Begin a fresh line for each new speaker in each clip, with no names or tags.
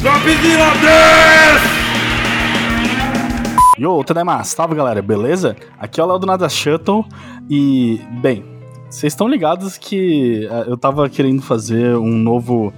Dropzilla 10!
Yo, Tademasu, salve galera, beleza? Aqui é o Léo do Nada Shuttle e, bem, vocês estão ligados que eh, eu tava querendo fazer um novo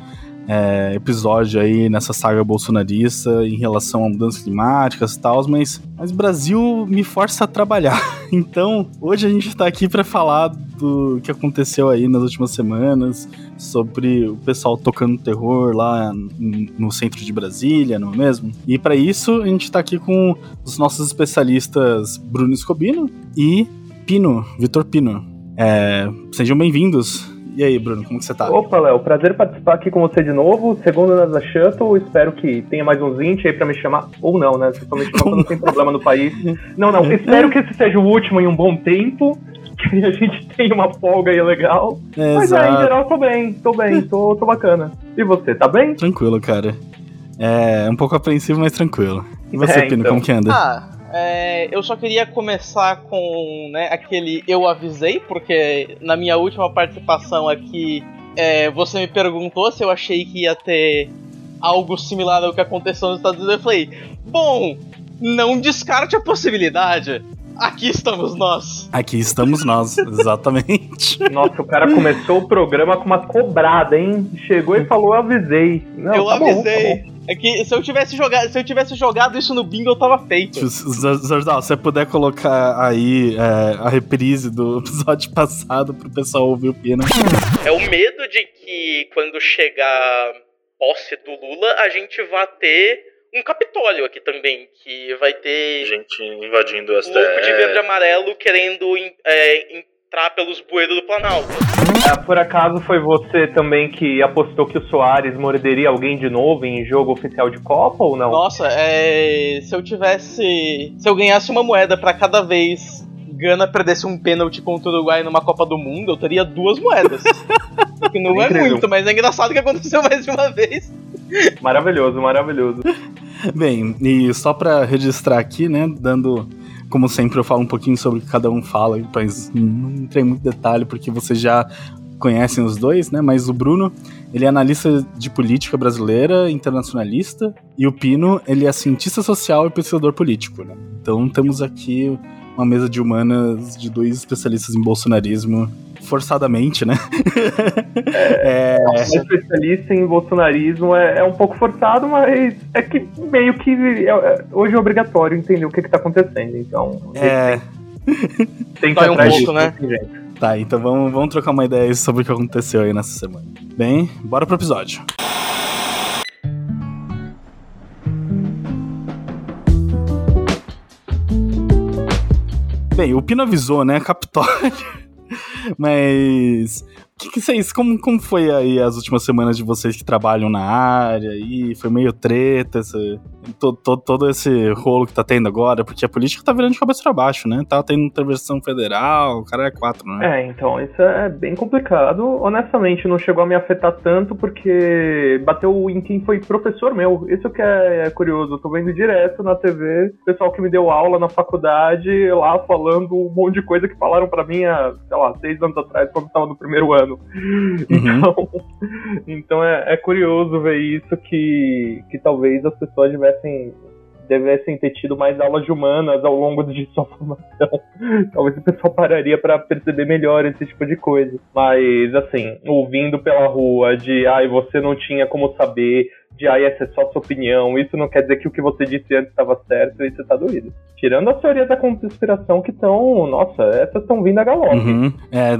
é, episódio aí nessa saga bolsonarista em relação a mudanças climáticas e tal, mas, mas Brasil me força a trabalhar. Então, hoje a gente tá aqui para falar do que aconteceu aí nas últimas semanas, sobre o pessoal tocando terror lá no centro de Brasília, não é mesmo? E para isso a gente tá aqui com os nossos especialistas Bruno Escobino e Pino, Vitor Pino. É, sejam bem-vindos. E aí, Bruno, como que você tá?
Opa, Léo, prazer participar aqui com você de novo. Segundo NASA Shuttle, espero que tenha mais uns 20 aí pra me chamar. Ou não, né? Vocês estão me chamando não tem problema no país. Não, não, espero que esse seja o último em um bom tempo. Que a gente tenha uma folga aí legal. É, Mas aí, em geral, tô bem, tô bem, tô, tô bacana. E você, tá bem?
Tranquilo, cara. É um pouco apreensivo, mas tranquilo. E você, é, Pino, então. como que anda?
Ah, é, eu só queria começar com né, aquele eu avisei, porque na minha última participação aqui é, você me perguntou se eu achei que ia ter algo similar ao que aconteceu nos Estados Unidos. Eu falei, bom, não descarte a possibilidade. Aqui estamos nós.
Aqui estamos nós, exatamente.
Nossa, o cara começou o programa com uma cobrada, hein? Chegou e falou, eu avisei.
Não, eu tá avisei. Bom, tá é que se eu tivesse jogado, se eu tivesse jogado isso no bingo, eu tava feito.
Zordal, se você puder colocar aí é, a reprise do episódio passado pro pessoal ouvir o Pina.
É o medo de que quando chegar posse do Lula, a gente vá ter um Capitólio aqui também, que vai ter.
Gente invadindo as
Louco de verde e amarelo querendo é, entrar pelos bueiros do Planalto.
É, por acaso foi você também que apostou que o Soares morderia alguém de novo em jogo oficial de Copa ou não?
Nossa, é, se eu tivesse. Se eu ganhasse uma moeda para cada vez Gana perdesse um pênalti contra o Uruguai numa Copa do Mundo, eu teria duas moedas. que não é muito, mas é engraçado que aconteceu mais de uma vez.
Maravilhoso, maravilhoso.
Bem, e só para registrar aqui, né, dando como sempre eu falo um pouquinho sobre o que cada um fala, mas não entrei muito detalhe porque vocês já conhecem os dois, né? Mas o Bruno, ele é analista de política brasileira, internacionalista, e o Pino, ele é cientista social e pesquisador político, né? Então temos aqui uma mesa de humanas de dois especialistas em bolsonarismo forçadamente, né?
É, é... especialista em bolsonarismo é, é, um pouco forçado, mas é que meio que é, é hoje é obrigatório entender o que, está acontecendo. Então,
é.
Tem que um pouco, né?
Tá, então vamos, vamos trocar uma ideia sobre o que aconteceu aí nessa semana. Bem, bora pro episódio. Bem, o Pino avisou, né? Capitólio. Mas que, que vocês, como, como foi aí as últimas semanas de vocês que trabalham na área? E foi meio treta, esse, todo, esse rolo que tá tendo agora, porque a política tá virando de cabeça pra baixo, né? Tá tendo intervenção federal, o cara é quatro, né?
É, então, isso é bem complicado. Honestamente, não chegou a me afetar tanto, porque bateu em quem foi professor meu. Isso que é, curioso. Eu tô vendo direto na TV, pessoal que me deu aula na faculdade, lá falando um monte de coisa que falaram para mim há, sei lá, seis anos atrás, quando eu tava no primeiro ano Uhum. Então, então é, é, curioso ver isso que, que talvez as pessoas tivessem devessem ter tido mais aulas de humanas ao longo de sua formação. Talvez o pessoal pararia para perceber melhor esse tipo de coisa. Mas, assim, ouvindo pela rua de, ai, você não tinha como saber, de, ai, essa é só sua opinião, isso não quer dizer que o que você disse antes estava certo, e você tá doído. Tirando as teorias da conspiração que estão, nossa, essas estão vindo a galope.
Uhum. É,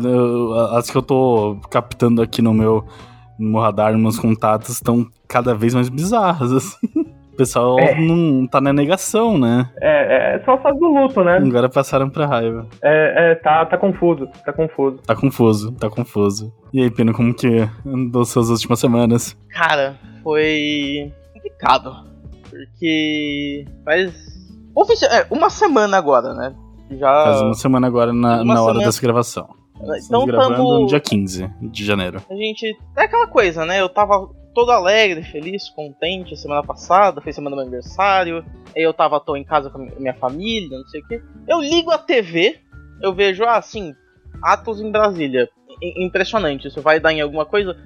as que eu tô captando aqui no meu, no meu radar, nos meus contatos, estão cada vez mais bizarras, assim pessoal é. não tá na negação, né?
É, é só a fase do luto, né?
Agora passaram pra raiva.
É, é tá, tá confuso, tá confuso.
Tá confuso, tá confuso. E aí, Pino, como que andou suas últimas semanas?
Cara, foi complicado. Porque faz. Oficial, é, uma semana agora, né?
Já... Faz uma semana agora na, na hora dessa gravação. Então Estamos gravando tamo... no dia 15 de janeiro.
A gente. É aquela coisa, né? Eu tava todo alegre, feliz, contente semana passada, foi semana do meu aniversário, aí eu tava tô em casa com a minha família, não sei o que. Eu ligo a TV, eu vejo, ah, assim, atos em Brasília. I impressionante, isso vai dar em alguma coisa.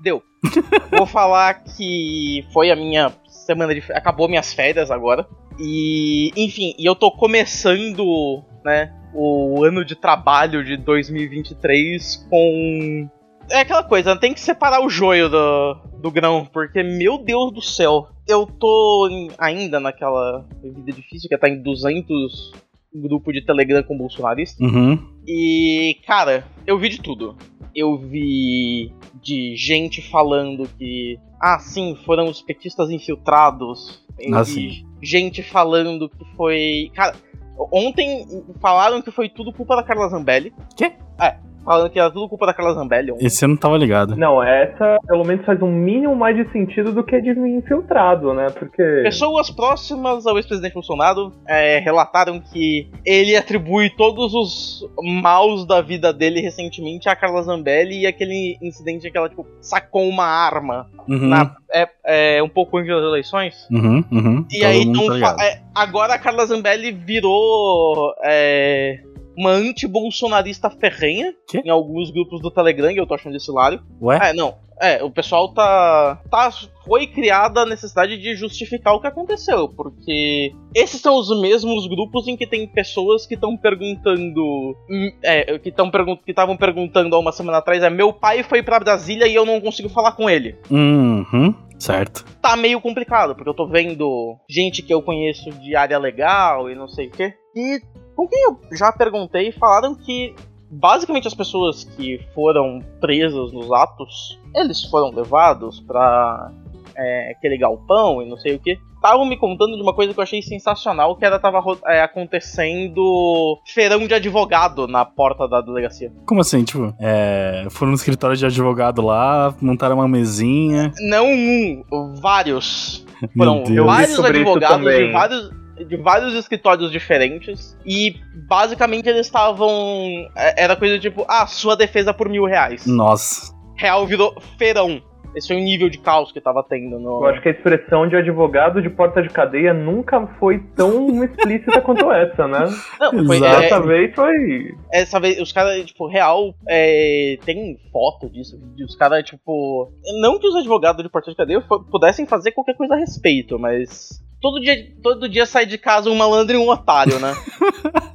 deu. Vou falar que foi a minha semana de. Acabou minhas férias agora. E, enfim, e eu tô começando, né, o ano de trabalho de 2023 com. É aquela coisa, tem que separar o joio do, do grão, porque, meu Deus do céu, eu tô em- ainda naquela vida difícil que é tá em 200 grupo de Telegram com bolsonarista.
Uhum.
E, cara, eu vi de tudo. Eu vi de gente falando que, ah, sim, foram os petistas infiltrados. Eu
Ah,
vi gente falando que foi. Cara, ontem falaram que foi tudo culpa da Carla Zambelli.
Quê?
É, falando que era tudo culpa da Carla Zambelli. ontem.
Esse eu não tava ligado.
Não, essa pelo menos faz um mínimo mais de sentido do que de infiltrado, né? Porque.
Pessoas próximas ao ex-presidente Bolsonaro é, relataram que ele atribui todos os maus da vida dele recentemente à Carla Zambelli e aquele incidente em que ela tipo, sacou uma arma
Uhum.
na- é, é, um pouco antes das eleições.
Uhum, uhum.
E
Todo
aí, então,
tá
é, agora a Carla Zambelli virou é, uma anti-bolsonarista ferrenha
Quê?
em alguns grupos do Telegram, e eu tô achando isso hilário.
Ué?
É, não. É, o pessoal tá, tá. Foi criada a necessidade de justificar o que aconteceu, porque esses são os mesmos grupos em que tem pessoas que estão perguntando. hum, É, que estão pergun que estavam perguntando há uma semana atrás: é, meu pai foi pra Brasília e eu não consigo falar com ele.
Uhum. Certo.
Tá meio complicado, porque eu tô vendo gente que eu conheço de área legal e não sei o quê. E com quem eu já perguntei, falaram que basicamente as pessoas que foram presas nos atos, eles foram levados pra é, aquele galpão e não sei o que. Estavam me contando de uma coisa que eu achei sensacional, que era tava é, acontecendo feirão de advogado na porta da delegacia.
Como assim, tipo, é, foram no escritório de advogado lá, montaram uma mesinha.
Não um, vários. Foram vários advogados de vários, de vários escritórios diferentes. E basicamente eles estavam. é- Era coisa tipo, ah, sua defesa por mil reais.
Nossa.
Real virou feirão. Esse foi o nível de caos que tava tendo no.
Eu acho que a expressão de advogado de porta de cadeia nunca foi tão explícita quanto essa, né?
Não, foi,
Exato.
é,
Dessa vez foi.
essa vez, os caras, tipo, real, é, tem foto disso, os caras, tipo. Não que os advogados de porta de cadeia pudessem fazer qualquer coisa a respeito, mas. Todo dia, todo dia sai de casa um malandro e um otário, né?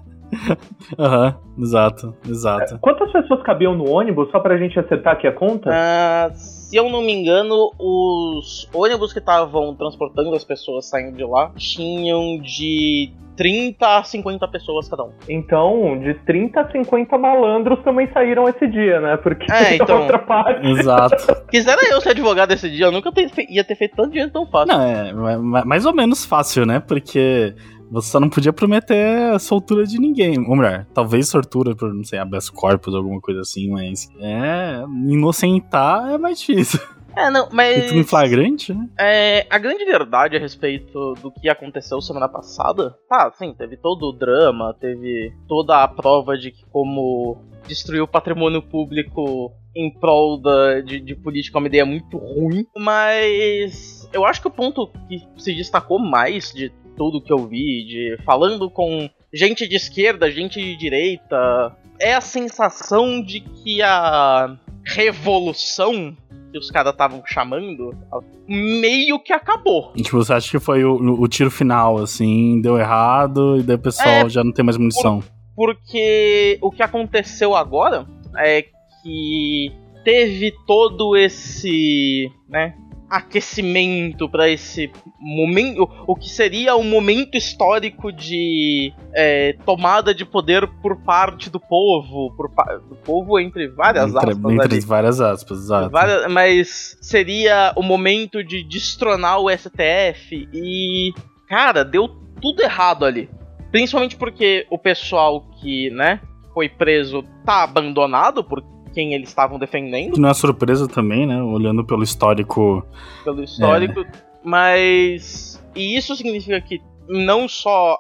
Aham, exato, exato.
Quantas pessoas cabiam no ônibus, só pra gente acertar aqui a conta?
Ah, se eu não me engano, os ônibus que estavam transportando as pessoas saindo de lá tinham de 30 a 50 pessoas cada um.
Então, de 30 a 50 malandros também saíram esse dia, né? Porque
É, então.
a outra parte.
Exato.
Quisera eu ser advogado esse dia, eu nunca ter ia ter feito tanto dinheiro tão fácil.
Não, é ma- ma- mais ou menos fácil, né? Porque você só não podia prometer a soltura de ninguém. Ou melhor, talvez sortura por, não sei, habeas corpus, alguma coisa assim, mas é. Inocentar é mais difícil.
É, não,
Porque tudo em
mas.
flagrante, né?
É, a grande verdade a respeito do que aconteceu semana passada, tá, sim, teve todo o drama, teve toda a prova de que como destruir o patrimônio público em prol da, de, de política é uma ideia muito ruim, mas eu acho que o ponto que se destacou mais de tudo que eu vi, de falando com gente de esquerda, gente de direita, é a sensação de que a revolução que os caras estavam chamando meio que acabou.
E, tipo, você acha que foi o, o tiro final, assim, deu errado, e daí o pessoal
É,
já não tem mais munição.
Porque o que aconteceu agora é que teve todo esse, né, aquecimento para esse momento, o que seria um momento histórico de é, tomada de poder por parte do povo, por do povo entre várias
entre
aspas
entre
ali.
várias aspas, exato.
Várias- mas seria o momento de destronar o STF e, cara, deu tudo errado ali. Principalmente porque o pessoal que, né, foi preso tá abandonado por quem eles estavam defendendo,
Que não é surpresa também, né? Olhando pelo histórico.
pelo histórico, mas. E isso significa que não só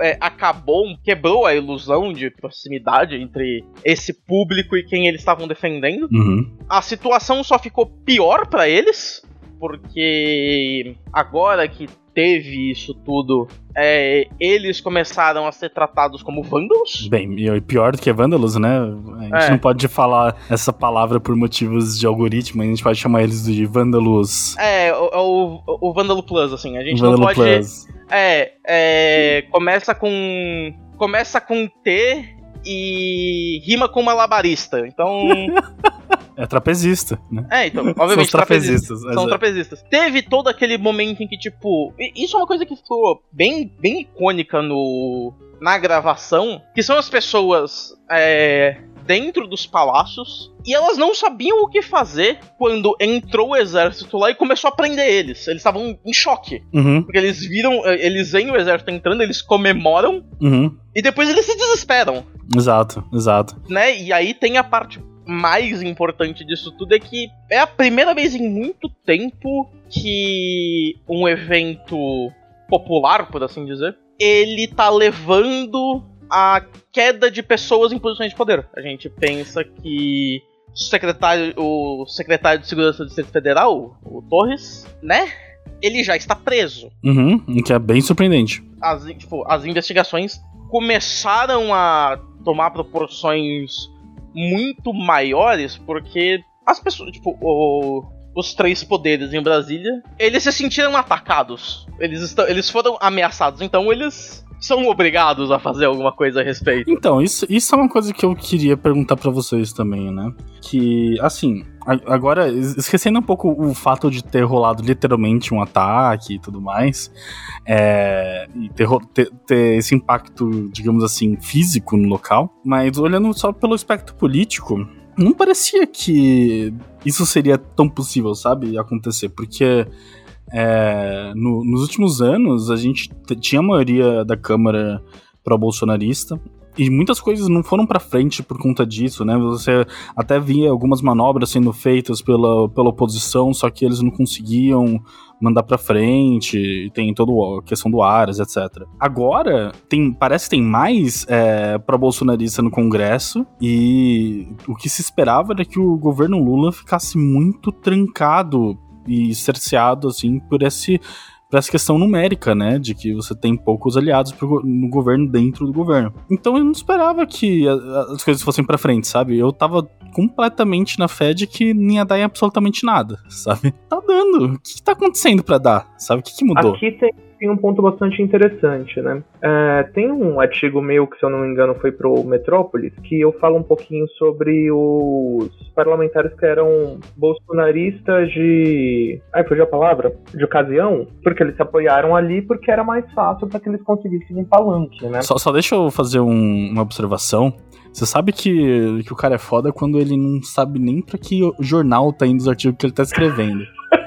é, acabou, quebrou a ilusão de proximidade entre esse público e quem eles estavam defendendo,
Uhum.
a situação só ficou pior pra eles, porque agora que teve isso tudo, é, eles começaram a ser tratados como vândalos.
Bem, e pior do que vândalos, né? A gente
É.
não pode falar essa palavra por motivos de algoritmo, a gente pode chamar eles de vândalos.
É, o, o, o Vândalo Plus, assim. A gente não
Vândalo
pode.
Plus.
É, é. Começa com. Começa com T e rima com malabarista. Então.
É trapezista, né?
É, então,
São
obviamente,
os trapezistas.
São
exato.
trapezistas. Teve todo aquele momento em que, tipo. Isso é uma coisa que ficou bem, bem icônica no. Na gravação, que são as pessoas é, dentro dos palácios e elas não sabiam o que fazer quando entrou o exército lá e começou a prender eles. Eles estavam em choque.
Uhum,
Porque eles viram, eh, eles veem o exército entrando, eles comemoram
uhum.
e depois eles se desesperam,
Exato, exato.
né? E aí tem a parte mais importante disso tudo é que é a primeira vez em muito tempo que um evento popular, por assim dizer, ele tá levando a queda de pessoas em posições de poder. A gente pensa que o secretário, o secretário de Segurança do Distrito Federal, o Torres, né? Ele já está preso.
Uhum, o que é bem surpreendente.
as, tipo, as investigações começaram a tomar proporções muito maiores porque as pessoas, tipo, o- os três poderes em Brasília, eles se sentiram atacados. Eles, estão, eles foram ameaçados, então eles são obrigados a fazer alguma coisa a respeito.
Então, isso, isso é uma coisa que eu queria perguntar pra vocês também, né? Que, assim, agora, es- esquecendo um pouco o fato de ter rolado literalmente um ataque e tudo mais, é, e ter, ter- ter esse impacto, digamos assim, físico no local, mas olhando só pelo aspecto político, não parecia que isso seria tão possível, sabe, acontecer, porque é, no- nos últimos anos a gente tinha a maioria da Câmara pró-bolsonarista e muitas coisas não foram pra frente por conta disso, né? Você até via algumas manobras sendo feitas pela, pela oposição, só que eles não conseguiam mandar pra frente, tem toda a questão do Aras, etc. Agora, tem, parece que tem mais é, pró-bolsonarista no Congresso, e o que se esperava era que o governo Lula ficasse muito trancado e cerceado, assim, por esse por essa questão numérica, né, de que você tem poucos aliados pro no governo dentro do governo. Então eu não esperava que a- as coisas fossem pra frente, sabe? Eu tava completamente na fé de que não ia dar em absolutamente nada, sabe? Tá dando. O que, que tá acontecendo pra dar? Sabe? O que, que mudou?
Aqui tem, tem um ponto bastante interessante, né? É, tem um artigo meu que, se eu não me engano, foi pro Metrópolis, que eu falo um pouquinho sobre os parlamentares que eram bolsonaristas de. Ai, fugiu a palavra? De ocasião, porque eles se apoiaram ali porque era mais fácil para que eles conseguissem um palanque, né?
Só, só deixa eu fazer um- uma observação. Você sabe que, que o cara é foda quando ele não sabe nem pra que jornal tá indo os artigos que ele tá escrevendo.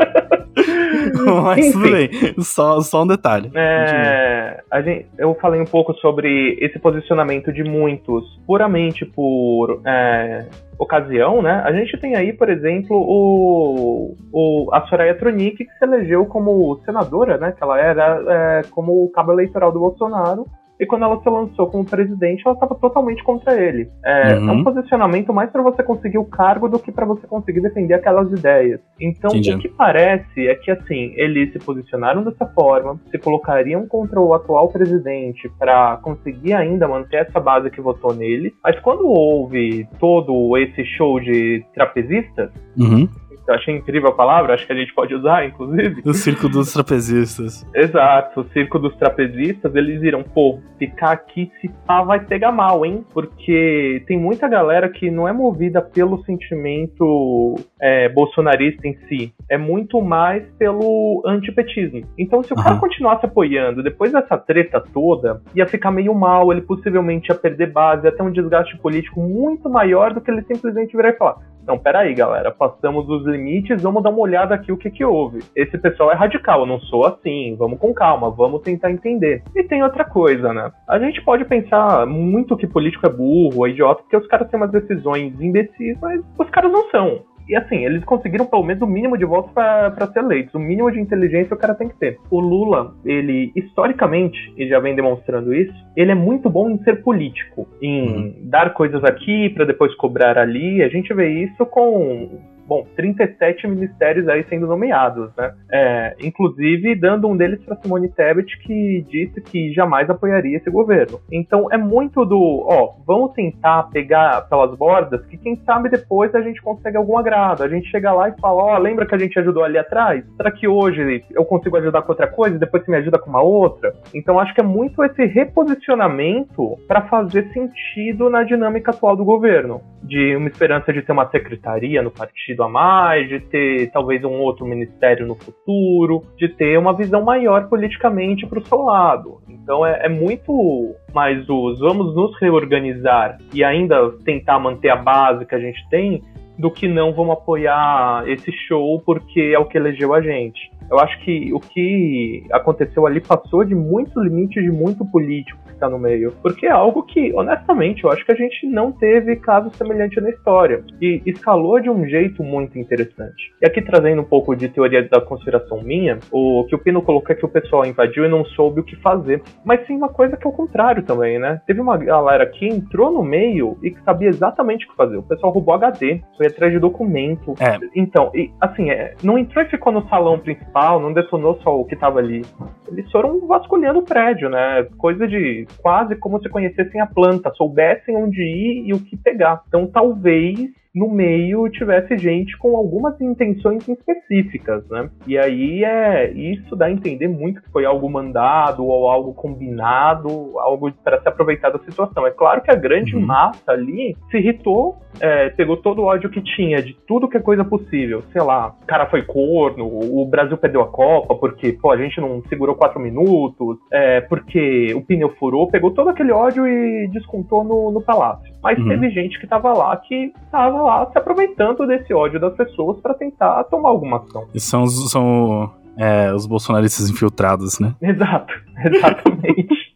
Mas tudo bem, só, só um detalhe.
É, a gente- eu falei um pouco sobre esse posicionamento de muitos puramente por é, ocasião, né? A gente tem aí, por exemplo, o, o- a Soraya Tronic, que se elegeu como senadora, né? Que ela era é, como cabo eleitoral do Bolsonaro. E quando ela se lançou como presidente, ela estava totalmente contra ele. É,
Uhum.
é um posicionamento mais para você conseguir o cargo do que para você conseguir defender aquelas ideias. Então,
Entendi.
o que parece é que, assim, eles se posicionaram dessa forma, se colocariam contra o atual presidente para conseguir ainda manter essa base que votou nele. Mas quando houve todo esse show de trapezistas,
Uhum.
Eu achei incrível a palavra, acho que a gente pode usar, inclusive.
O circo dos trapezistas.
Exato, o circo dos trapezistas, eles viram, pô, ficar aqui se pá vai pegar mal, hein? Porque tem muita galera que não é movida pelo sentimento é, bolsonarista em si, é muito mais pelo antipetismo. Então, se o cara
Aham.
continuasse apoiando, depois dessa treta toda, ia ficar meio mal, ele possivelmente ia perder base, ia ter um desgaste político muito maior do que ele simplesmente virar e falar. Não, peraí, galera, passamos os limites, vamos dar uma olhada aqui o que que houve. Esse pessoal é radical, eu não sou assim, vamos com calma, vamos tentar entender. E tem outra coisa, né? A gente pode pensar muito que político é burro, é idiota, porque os caras têm umas decisões imbecis, mas os caras não são. E assim, eles conseguiram pelo menos o mínimo de votos para ser eleitos. O mínimo de inteligência o cara tem que ter. O Lula, ele, historicamente, e já vem demonstrando isso, ele é muito bom em ser político. Em dar coisas aqui para depois cobrar ali. A gente vê isso com bom, 37 ministérios aí sendo nomeados, né? É, inclusive dando um deles para Simone Tebet, que disse que jamais apoiaria esse governo. Então é muito do, ó, vamos tentar pegar pelas bordas, que quem sabe depois a gente consegue algum agrado. A gente chega lá e fala, ó, lembra que a gente ajudou ali atrás? Será que hoje eu consigo ajudar com outra coisa e depois você me ajuda com uma outra? Então acho que é muito esse reposicionamento para fazer sentido na dinâmica atual do governo, de uma esperança de ter uma secretaria no partido a mais, de ter talvez um outro ministério no futuro, de ter uma visão maior politicamente para o seu lado. Então é, é muito mais os vamos nos reorganizar e ainda tentar manter a base que a gente tem do que não vamos apoiar esse show porque é o que elegeu a gente. Eu acho que o que aconteceu ali passou de muito limite de muito político está no meio. Porque é algo que, honestamente, eu acho que a gente não teve caso semelhante na história. E escalou de um jeito muito interessante. E aqui trazendo um pouco de teoria da conspiração minha, o que o Pino colocou é que o pessoal invadiu e não soube o que fazer. Mas sim uma coisa que é o contrário também, né? Teve uma galera que entrou no meio e que sabia exatamente o que fazer. O pessoal roubou HD, foi atrás de documento.
É.
Então, e, assim, é, não entrou e ficou no salão principal, não detonou só o que tava ali. Eles foram vasculhando o prédio, né? Coisa de quase como se conhecessem a planta, soubessem onde ir e o que pegar. Então, talvez no meio tivesse gente com algumas intenções específicas, né? E aí é isso dá a entender muito que foi algo mandado ou algo combinado, algo para se aproveitar da situação. É claro que a grande
Uhum.
massa ali se irritou, é, pegou todo o ódio que tinha de tudo que é coisa possível. Sei lá, o cara foi corno, o Brasil perdeu a Copa porque pô, a gente não segurou quatro minutos, é, porque o pneu furou, pegou todo aquele ódio e descontou no, no palácio. Mas
Uhum.
teve gente que tava lá que tava lá se aproveitando desse ódio das pessoas para tentar tomar alguma ação.
E são, os- são é, os bolsonaristas infiltrados, né?
Exato, exatamente.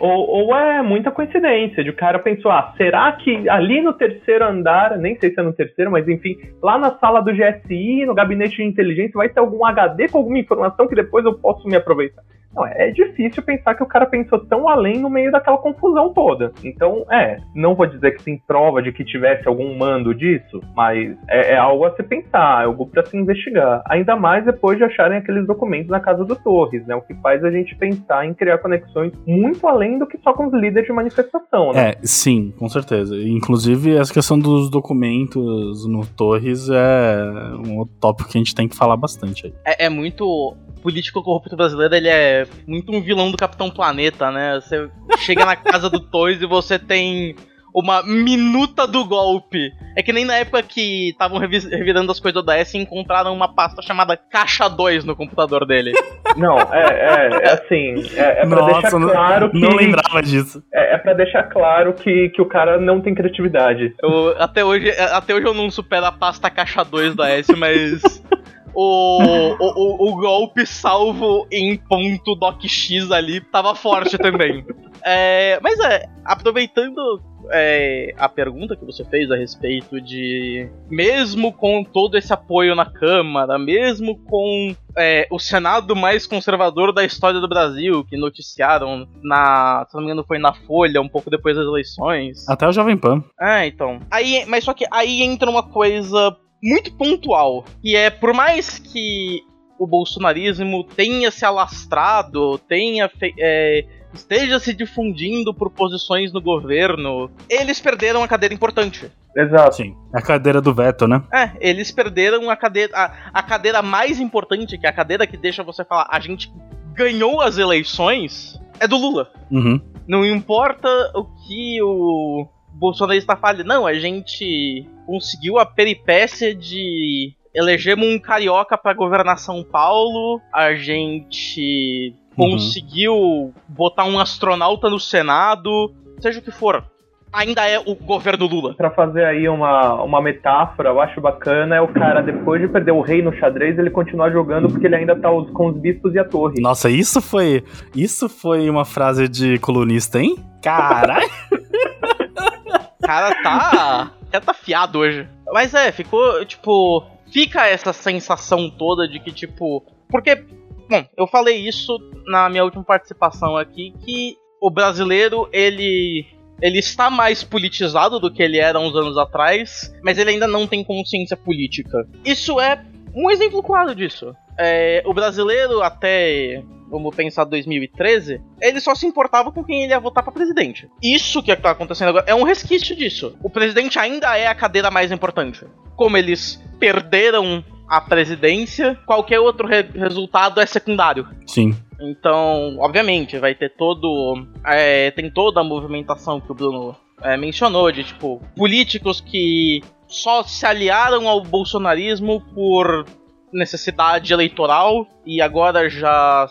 ou, ou é muita coincidência de o cara pensou, ah, será que ali no terceiro andar, nem sei se é no terceiro, mas enfim, lá na sala do GSI, no gabinete de inteligência, vai ter algum HD com alguma informação que depois eu posso me aproveitar. Não, é difícil pensar que o cara pensou tão além no meio daquela confusão toda. Então, é, não vou dizer que tem prova de que tivesse algum mando disso, mas é, é algo a se pensar, é algo para se investigar. Ainda mais depois de acharem aqueles documentos na casa do Torres, né? O que faz a gente pensar em criar conexões muito além do que só com os líderes de manifestação, né?
É, sim, com certeza. Inclusive, essa questão dos documentos no Torres é um outro tópico que a gente tem que falar bastante aí.
É, é muito. O político corrupto brasileiro, ele é muito um vilão do Capitão Planeta, né? Você chega na casa do Toys e você tem uma minuta do golpe. É que nem na época que estavam revi- revirando as coisas do DS e encontraram uma pasta chamada Caixa 2 no computador dele.
Não, é, é, é assim, é, é pra deixar
não,
claro que.
não lembrava disso.
É, é pra deixar claro que, que o cara não tem criatividade.
Eu, até, hoje, até hoje eu não supero a pasta Caixa 2 do S, mas. O, o, o, golpe salvo em ponto docx ali tava forte também. É, mas é, aproveitando é, a pergunta que você fez a respeito de. Mesmo com todo esse apoio na Câmara, mesmo com é, o Senado mais conservador da história do Brasil, que noticiaram na. Se não me engano, foi na Folha, um pouco depois das eleições.
Até o Jovem Pan.
É, então. Aí, mas só que aí entra uma coisa muito pontual, que é por mais que o bolsonarismo tenha se alastrado, tenha é, esteja se difundindo por posições no governo, eles perderam a cadeira importante.
Exato.
Sim. A cadeira do veto, né?
É, eles perderam a cadeira, a, a cadeira mais importante, que é a cadeira que deixa você falar, a gente ganhou as eleições, é do Lula.
Uhum.
Não importa o que o Bolsonaro está falando, não, a gente conseguiu a peripécia de elegemos um carioca para governar São Paulo, a gente
Uhum.
conseguiu botar um astronauta no Senado, seja o que for. Ainda é o governo Lula.
Pra fazer aí uma, uma metáfora, eu acho bacana, é o cara, depois de perder o rei no xadrez, ele continuar jogando porque ele ainda tá os- com os bispos e a torre.
Nossa, isso foi. Isso foi uma frase de colunista, hein? Caralho!
Cara tá. Cara tá fiado hoje. Mas é, ficou, tipo. Fica essa sensação toda de que, tipo. Porque, bom, eu falei isso na minha última participação aqui, que o brasileiro, ele Ele está mais politizado do que ele era uns anos atrás, mas ele ainda não tem consciência política. Isso é um exemplo claro disso. É, o brasileiro, até vamos pensar 2013, ele só se importava com quem ele ia votar para presidente. Isso que está acontecendo agora é um resquício disso. O presidente ainda é a cadeira mais importante. Como eles perderam a presidência, qualquer outro re resultado é secundário.
Sim.
Então, obviamente, vai ter todo. É, tem toda a movimentação que o Bruno é, mencionou, de tipo, políticos que só se aliaram ao bolsonarismo por necessidade eleitoral e agora já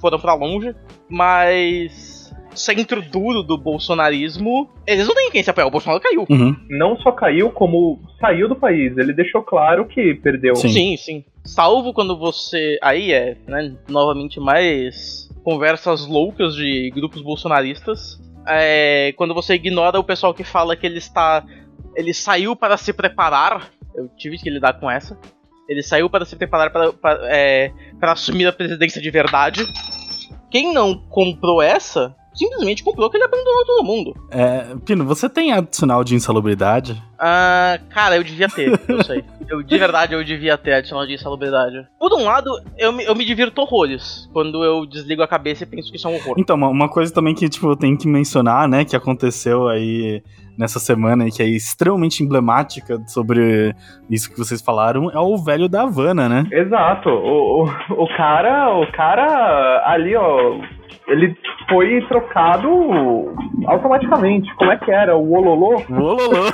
foram para longe, mas centro duro do bolsonarismo, eles não têm quem se apoiar. O Bolsonaro caiu.
Uhum.
Não só caiu, como saiu do país. Ele deixou claro que perdeu.
Sim.
Sim, sim. Salvo quando você. Aí é, né? Novamente, mais conversas loucas de grupos bolsonaristas. É, quando você ignora o pessoal que fala que ele está. Ele saiu para se preparar. Eu tive que lidar com essa. Ele saiu para se preparar para, para, é, para assumir a presidência de verdade. Quem não comprou essa simplesmente comprou que ele abandonou todo mundo.
É, Pino, você tem adicional de insalubridade?
Ah, cara, eu devia ter, eu sei. Eu, de verdade, eu devia ter adicional de insalubridade. Por um lado, eu me, eu me divirto horrores quando eu desligo a cabeça e penso que isso é um horror.
Então, uma, uma coisa também que, tipo, eu tenho que mencionar, né, que aconteceu aí nessa semana e que é extremamente emblemática sobre isso que vocês falaram, é o velho da Havana, né?
Exato. O, o, o cara, o cara ali, ó, ele foi trocado automaticamente. Como é que era? O Ololô?
O Ololô.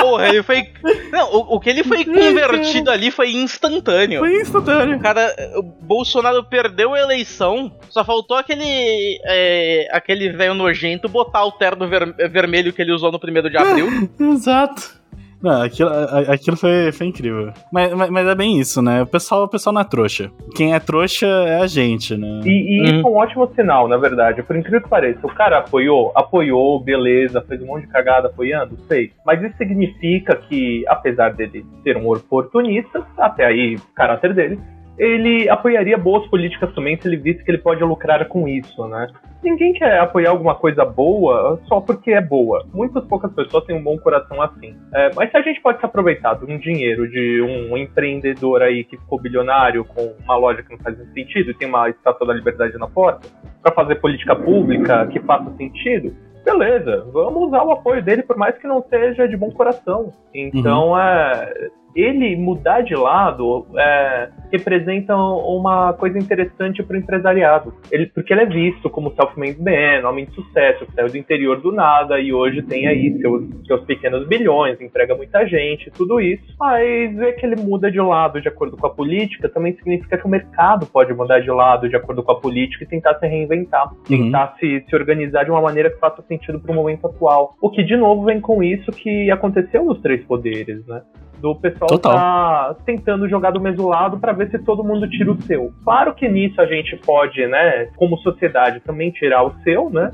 Porra, ele foi. Não, o, o, que ele foi convertido ali foi instantâneo.
Foi instantâneo.
O cara. O Bolsonaro perdeu a eleição. Só faltou aquele. É, aquele velho nojento botar o terno ver, vermelho que ele usou no primeiro de abril.
Exato. Não, aquilo, aquilo foi, foi incrível. Mas, mas, mas, é bem isso, né? O pessoal, o pessoal não é trouxa. Quem é trouxa é a gente, né?
E, e uhum. isso é um ótimo sinal, na verdade. Por incrível que pareça, o cara apoiou, apoiou, beleza, fez um monte de cagada apoiando, sei. Mas isso significa que, apesar dele ser um oportunista, até aí, o caráter dele, ele apoiaria boas políticas também se ele visse que ele pode lucrar com isso, né? Ninguém quer apoiar alguma coisa boa só porque é boa. Muitas poucas pessoas têm um bom coração assim. É, mas se a gente pode se aproveitar de um dinheiro de um empreendedor aí que ficou bilionário com uma loja que não faz sentido e tem uma estátua da liberdade na porta, para fazer política pública que faça sentido, beleza, vamos usar o apoio dele por mais que não seja de bom coração. Então, uhum. é, ele mudar de lado é, representa uma coisa interessante para o empresariado. Ele, porque ele é visto como self-made man, homem de sucesso, que saiu do interior do nada e hoje tem aí seus, seus pequenos bilhões, emprega muita gente, tudo isso. Mas ver que ele muda de lado de acordo com a política também significa que o mercado pode mudar de lado de acordo com a política e tentar se reinventar, uhum. tentar se, se organizar de uma maneira que faça sentido para o momento atual. O que, de novo, vem com isso que aconteceu nos três poderes, né? Do pessoal Total. tá tentando jogar do mesmo lado para ver se todo mundo tira o seu. Claro que nisso a gente pode, né, como sociedade, também tirar o seu, né,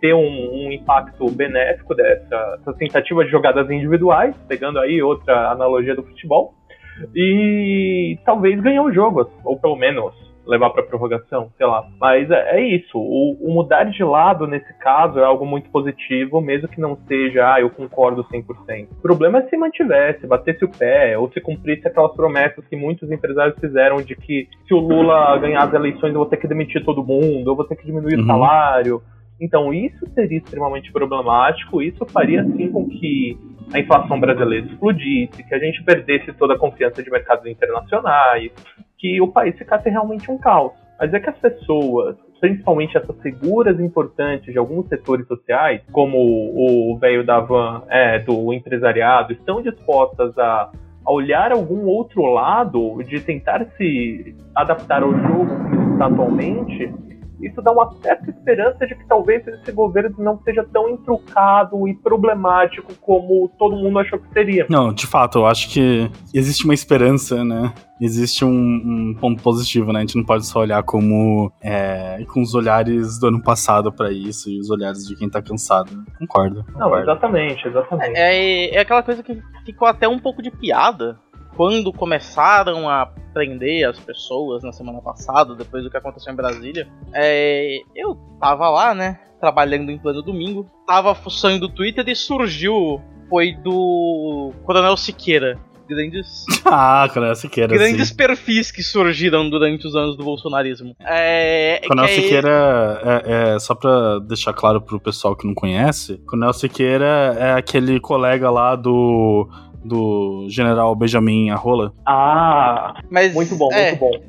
ter um, um impacto benéfico dessa, dessa tentativa de jogadas individuais, pegando aí outra analogia do futebol, e talvez ganhar o jogo, ou pelo menos levar para prorrogação, sei lá. Mas é, é isso. O, o, mudar de lado nesse caso é algo muito positivo, mesmo que não seja, ah, eu concordo 100%. O problema é se mantivesse, batesse o pé, ou se cumprisse aquelas promessas que muitos empresários fizeram de que se o Lula ganhar as eleições eu vou ter que demitir todo mundo, eu vou ter que diminuir uhum. o salário. Então isso seria extremamente problemático, isso faria sim com que a inflação brasileira explodisse, que a gente perdesse toda a confiança de mercados internacionais, que o país ficasse realmente um caos. Mas é que as pessoas, principalmente essas figuras importantes de alguns setores sociais, como o velho da van é, do empresariado, estão dispostas a, a olhar algum outro lado, de tentar se adaptar ao jogo como está atualmente, isso dá uma certa esperança de que talvez esse governo não seja tão intrucado e problemático como todo mundo achou que seria.
Não, de fato, eu acho que existe uma esperança, né? Existe um, um ponto positivo, né? A gente não pode só olhar como é, com os olhares do ano passado para isso e os olhares de quem tá cansado. Concordo.
Não, exatamente, exatamente.
É, é, é aquela coisa que ficou até um pouco de piada quando começaram a prender as pessoas na semana passada, depois do que aconteceu em Brasília, é, eu tava lá, né? Trabalhando em plano domingo, tava fuçando o Twitter e surgiu. Foi do Coronel Siqueira. Grandes.
Ah, Coronel Siqueira.
Grandes
sim.
perfis que surgiram durante os anos do bolsonarismo. É,
Coronel
é-
Siqueira, é, é, só pra deixar claro pro pessoal que não conhece, Coronel Siqueira é aquele colega lá do, do general Benjamin Arrola.
Ah,
Mas,
muito bom,
é,
muito bom.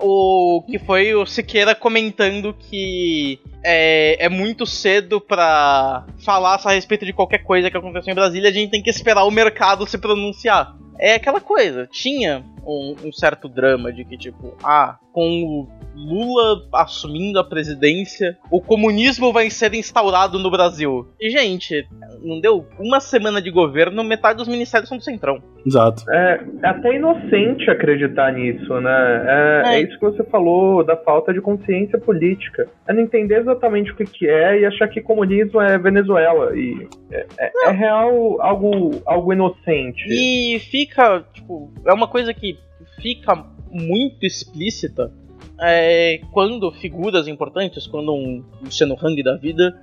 o que foi o Siqueira comentando que é, é muito cedo pra falar a respeito de qualquer coisa que aconteceu em Brasília, a gente tem que esperar o mercado se pronunciar. É aquela coisa, tinha um, um certo drama de que, tipo, ah, com o Lula assumindo a presidência, o comunismo vai ser instaurado no Brasil. E, gente, não deu uma semana de governo, metade dos ministérios são do Centrão.
Exato.
É, é até inocente acreditar nisso, né? É,
É.
é isso que você falou da falta de consciência política. É não entender exatamente o que, é e achar que comunismo é Venezuela. E é, é- é real algo, algo inocente.
E fica, tipo, é uma coisa que fica muito explícita é, quando figuras importantes, quando um Luciano Hang da vida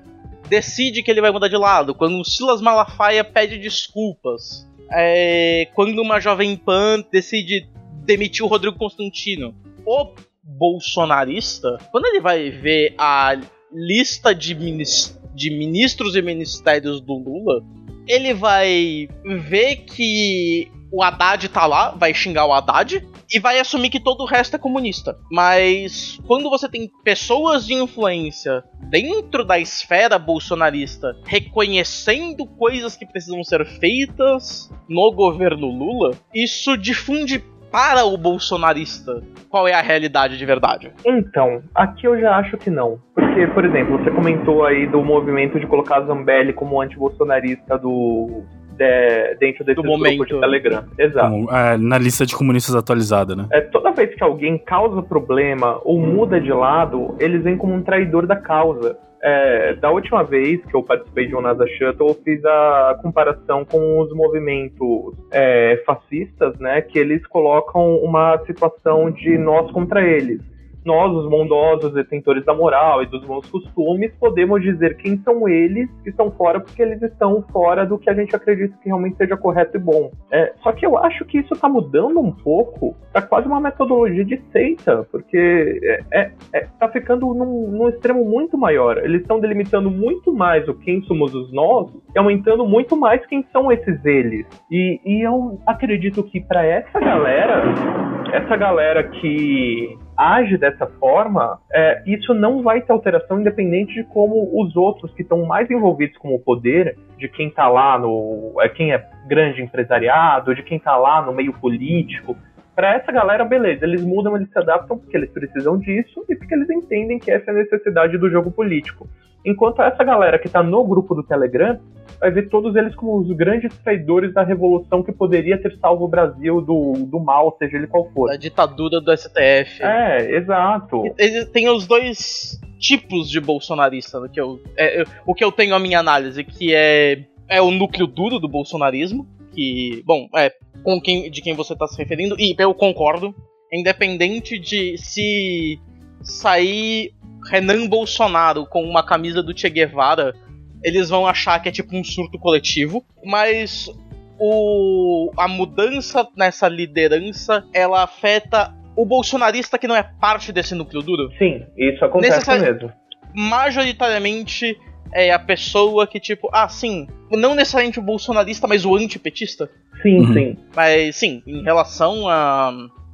decide que ele vai mudar de lado, quando um Silas Malafaia pede desculpas, é, quando uma Jovem Pan decide demitir o Rodrigo Constantino. O bolsonarista, quando ele vai ver a lista de, minis- de ministros e ministérios do Lula, ele vai ver que o Haddad tá lá, vai xingar o Haddad e vai assumir que todo o resto é comunista. Mas quando você tem pessoas de influência dentro da esfera bolsonarista reconhecendo coisas que precisam ser feitas no governo Lula, isso difunde para o bolsonarista qual é a realidade de verdade.
Então, aqui eu já acho que não. Porque, por exemplo, você comentou aí do movimento de colocar Zambelli como anti-bolsonarista do. de- dentro desse
Do
grupo
momento.
de Telegram. Exato.
Como, é, na lista de comunistas atualizada, né?
É, toda vez que alguém causa problema ou muda de lado, eles vêm como um traidor da causa. É, da última vez que eu participei de um NASA Shuttle, eu fiz a comparação com os movimentos é, fascistas, né? Que eles colocam uma situação de nós contra eles. Nós, os bondosos detentores da moral e dos bons costumes, podemos dizer quem são eles que estão fora porque eles estão fora do que a gente acredita que realmente seja correto e bom. É, só que eu acho que isso tá mudando um pouco pra quase uma metodologia de seita, porque é, é- é- tá ficando num, num extremo muito maior. Eles estão delimitando muito mais o quem somos os nós e aumentando muito mais quem são esses eles. E, e eu acredito que pra essa galera, essa galera que age dessa forma, é, isso não vai ter alteração independente de como os outros que estão mais envolvidos com o poder, de quem tá lá no. É, quem é grande empresariado, de quem tá lá no meio político. Pra essa galera, beleza, eles mudam, eles se adaptam porque eles precisam disso e porque eles entendem que essa é a necessidade do jogo político. Enquanto essa galera que tá no grupo do Telegram vai ver todos eles como os grandes traidores da revolução que poderia ter salvo o Brasil do, do mal, seja ele qual for.
Da ditadura do STF.
É, exato.
Tem os dois tipos de bolsonarista, né, que eu, é, eu- o que eu tenho a minha análise, que é, é o núcleo duro do bolsonarismo, que, bom, é com quem, de quem você está se referindo, e eu concordo, independente de se sair Renan Bolsonaro com uma camisa do Che Guevara, eles vão achar que é tipo um surto coletivo, mas o, a mudança nessa liderança, ela afeta o bolsonarista que não é parte desse núcleo duro.
Sim, isso acontece
Necessari-
mesmo.
Majoritariamente é a pessoa que, tipo, ah, sim, não necessariamente o bolsonarista, mas o antipetista.
Sim,
Uhum.
sim.
Mas sim, em relação a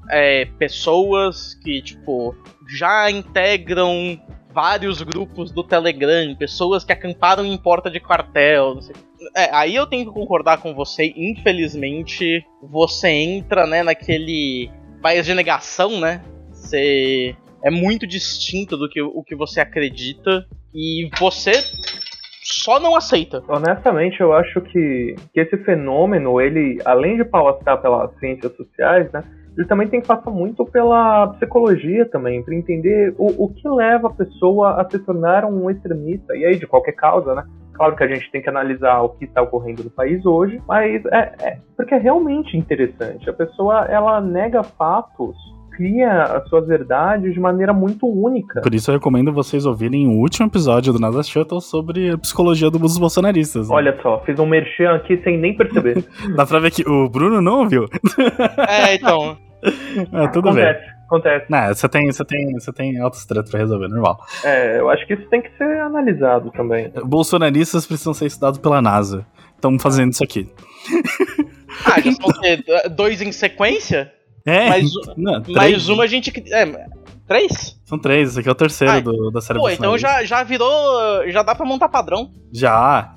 é, pessoas que, tipo, já integram vários grupos do Telegram, pessoas que acamparam em porta de quartel, não sei. É, aí eu tenho que concordar com você, infelizmente, você entra, né, naquele país de negação, né? Você é muito distinto do que o que você acredita e você só não aceita.
Honestamente, eu acho que, que esse fenômeno, ele, além de pautar pelas ciências sociais, né, ele também tem que passar muito pela psicologia também, para entender o, o que leva a pessoa a se tornar um extremista, e aí de qualquer causa, né? Claro que a gente tem que analisar o que está ocorrendo no país hoje, mas é, é porque é realmente interessante. A pessoa ela nega fatos cria as suas verdades de maneira muito única.
Por isso eu recomendo vocês ouvirem o último episódio do NASA Shuttle sobre a psicologia dos bolsonaristas.
Né? Olha só, fiz um merchan aqui sem nem perceber.
Dá pra ver que o Bruno não ouviu.
É, então.
É, tudo
acontece,
bem.
Acontece.
Não, você tem, você tem, você tem altos tratos pra resolver, normal.
É, eu acho que isso tem que ser analisado também.
Bolsonaristas precisam ser estudados pela NASA. Estão fazendo isso aqui.
Ah, já são dois em sequência?
É,
mais,
não,
mais uma a gente. É, três?
São três, esse aqui é o terceiro Ai, do, da série
Pô, então já, já virou. Já dá pra montar padrão.
Já.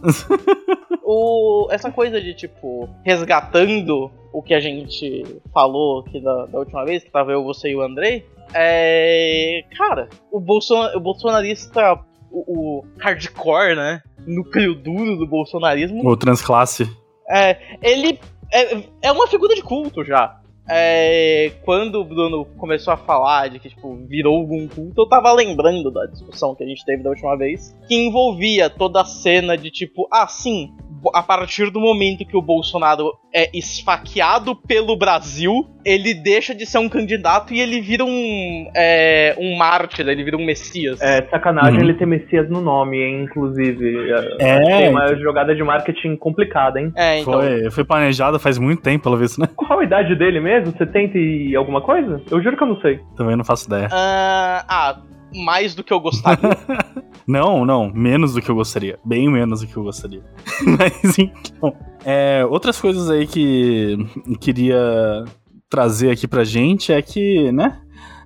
o, essa coisa de, tipo, resgatando o que a gente falou aqui da, da última vez, que tava eu, você e o Andrei. É. Cara, o, Bolson, o bolsonarista. O, o hardcore, né? Núcleo duro do bolsonarismo.
O transclasse.
É. Ele. É, é uma figura de culto já é, quando o Bruno começou a falar de que tipo, virou algum culto, eu tava lembrando da discussão que a gente teve da última vez, que envolvia toda a cena de tipo, ah, sim, a partir do momento que o Bolsonaro é esfaqueado pelo Brasil, ele deixa de ser um candidato e ele vira um, é, um mártir, ele vira um messias.
É, sacanagem uhum. ele ter messias no nome, hein, inclusive.
É.
Tem uma jogada de marketing complicada, hein?
É, então. Foi, foi planejada faz muito tempo, pelo visto, né?
Qual a idade dele mesmo? 70 e alguma coisa? Eu juro que eu não sei.
Também não faço ideia. Uh,
ah, mais do que eu gostaria.
não, não, menos do que eu gostaria. Bem menos do que eu gostaria. Mas então. É, outras coisas aí que queria trazer aqui pra gente é que, né?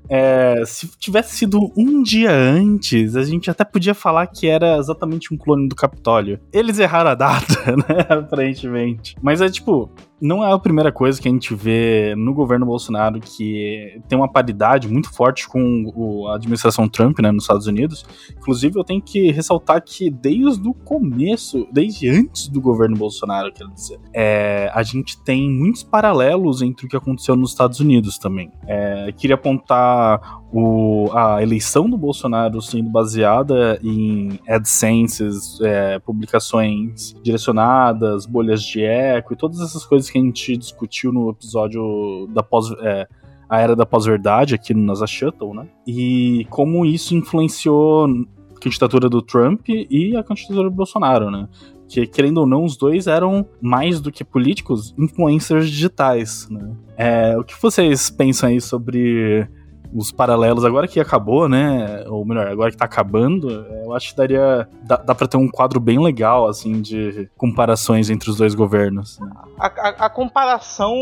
É, se tivesse sido um dia antes, a gente até podia falar que era exatamente um clone do Capitólio. Eles erraram a data, né? Aparentemente. Mas é tipo, não é a primeira coisa que a gente vê no governo Bolsonaro que tem uma paridade muito forte com a administração Trump, né, nos Estados Unidos. Inclusive, eu tenho que ressaltar que desde o começo, desde antes do governo Bolsonaro, quero dizer, é, a gente tem muitos paralelos entre o que aconteceu nos Estados Unidos também. É, queria apontar o, a eleição do Bolsonaro sendo baseada em AdSenses, é, publicações direcionadas, bolhas de eco e todas essas coisas que a gente discutiu no episódio da pós, é, a era da pós-verdade aqui no NASA Shuttle, né? E como isso influenciou a candidatura do Trump e a candidatura do Bolsonaro, né? Que, querendo ou não, os dois eram mais do que políticos, influencers digitais, né? É, o que vocês pensam aí sobre os paralelos, agora que acabou, né? Ou melhor, agora que tá acabando, eu acho que daria. dá, dá pra ter um quadro bem legal, assim, de comparações entre os dois governos.
A, a, a comparação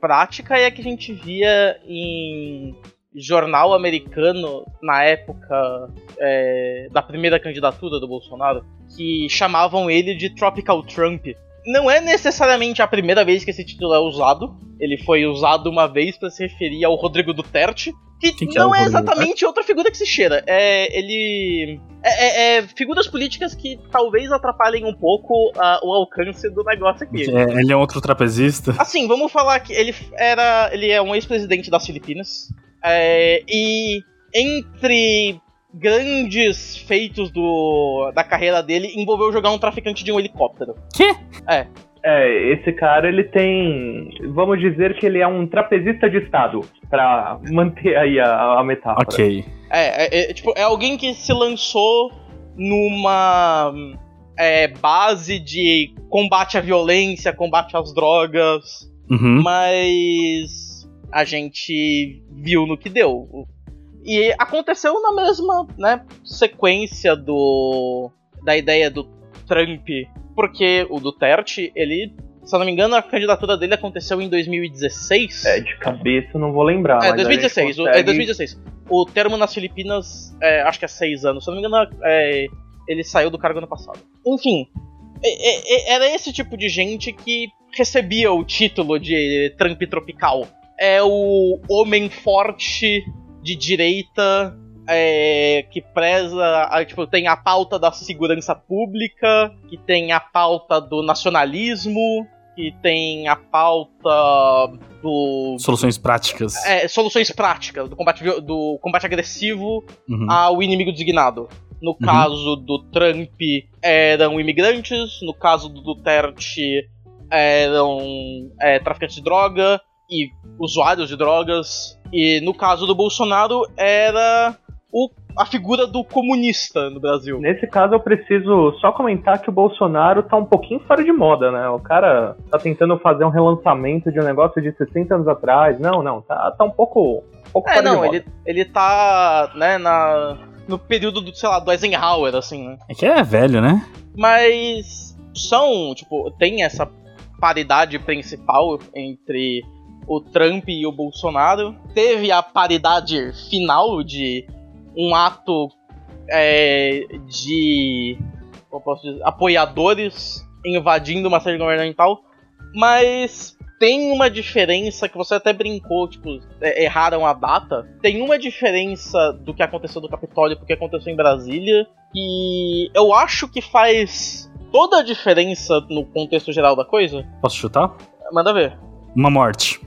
prática é a que a gente via em jornal americano na época é, da primeira candidatura do Bolsonaro, que chamavam ele de Tropical Trump não é necessariamente a primeira vez que esse título é usado. Ele foi usado uma vez para se referir ao Rodrigo Duterte, que, que não é, é exatamente outra figura que se cheira. É, ele. É, é, é, figuras políticas que talvez atrapalhem um pouco uh, o alcance do negócio aqui.
É, ele é outro trapezista.
Assim, vamos falar que ele era. Ele é um ex-presidente das Filipinas. É, e entre grandes feitos do, da carreira dele envolveu jogar um traficante de um helicóptero.
Quê?
É.
É, esse cara ele tem. Vamos dizer que ele é um trapezista de estado, pra manter aí a, a metáfora.
Ok.
É, é, é, tipo, é alguém que se lançou numa é, base de combate à violência, combate às drogas,
uhum.
mas a gente viu no que deu. E aconteceu na mesma né, sequência do da ideia do Trump, porque o Duterte, ele, se eu não me engano, a candidatura dele aconteceu em 2016.
É, de cabeça não vou lembrar.
É, 2016, consegue... é 2016. O termo nas Filipinas, é, acho que é seis anos. Se eu não me engano, é, ele saiu do cargo ano passado. Enfim, é, é, era esse tipo de gente que recebia o título de Trump tropical. É o homem forte de direita é, que preza, a, tipo, tem a pauta da segurança pública, que tem a pauta do nacionalismo, que tem a pauta do.
Soluções práticas.
É, soluções práticas, do combate, do combate agressivo uhum. ao inimigo designado. No uhum. caso do Trump, eram imigrantes. No caso do Duterte, eram é, traficantes de droga e usuários de drogas. E no caso do Bolsonaro, era o, a figura do comunista no Brasil.
Nesse caso, eu preciso só comentar que o Bolsonaro tá um pouquinho fora de moda, né? O cara tá tentando fazer um relançamento de um negócio de 60 anos atrás. Não, não, tá, tá um pouco. Um pouco
é, não, ele, ele tá, né, na, no período do, sei lá, do Eisenhower, assim, né?
É que é velho, né?
Mas são, tipo, tem essa paridade principal entre o Trump e o Bolsonaro. Teve a paridade final de um ato é, de dizer, apoiadores invadindo uma sede governamental, mas tem uma diferença que você até brincou, tipo, é, erraram a data. Tem uma diferença do que aconteceu no Capitólio pro que aconteceu em Brasília, e eu acho que faz toda a diferença no contexto geral da coisa.
Posso chutar?
Manda ver.
Uma morte.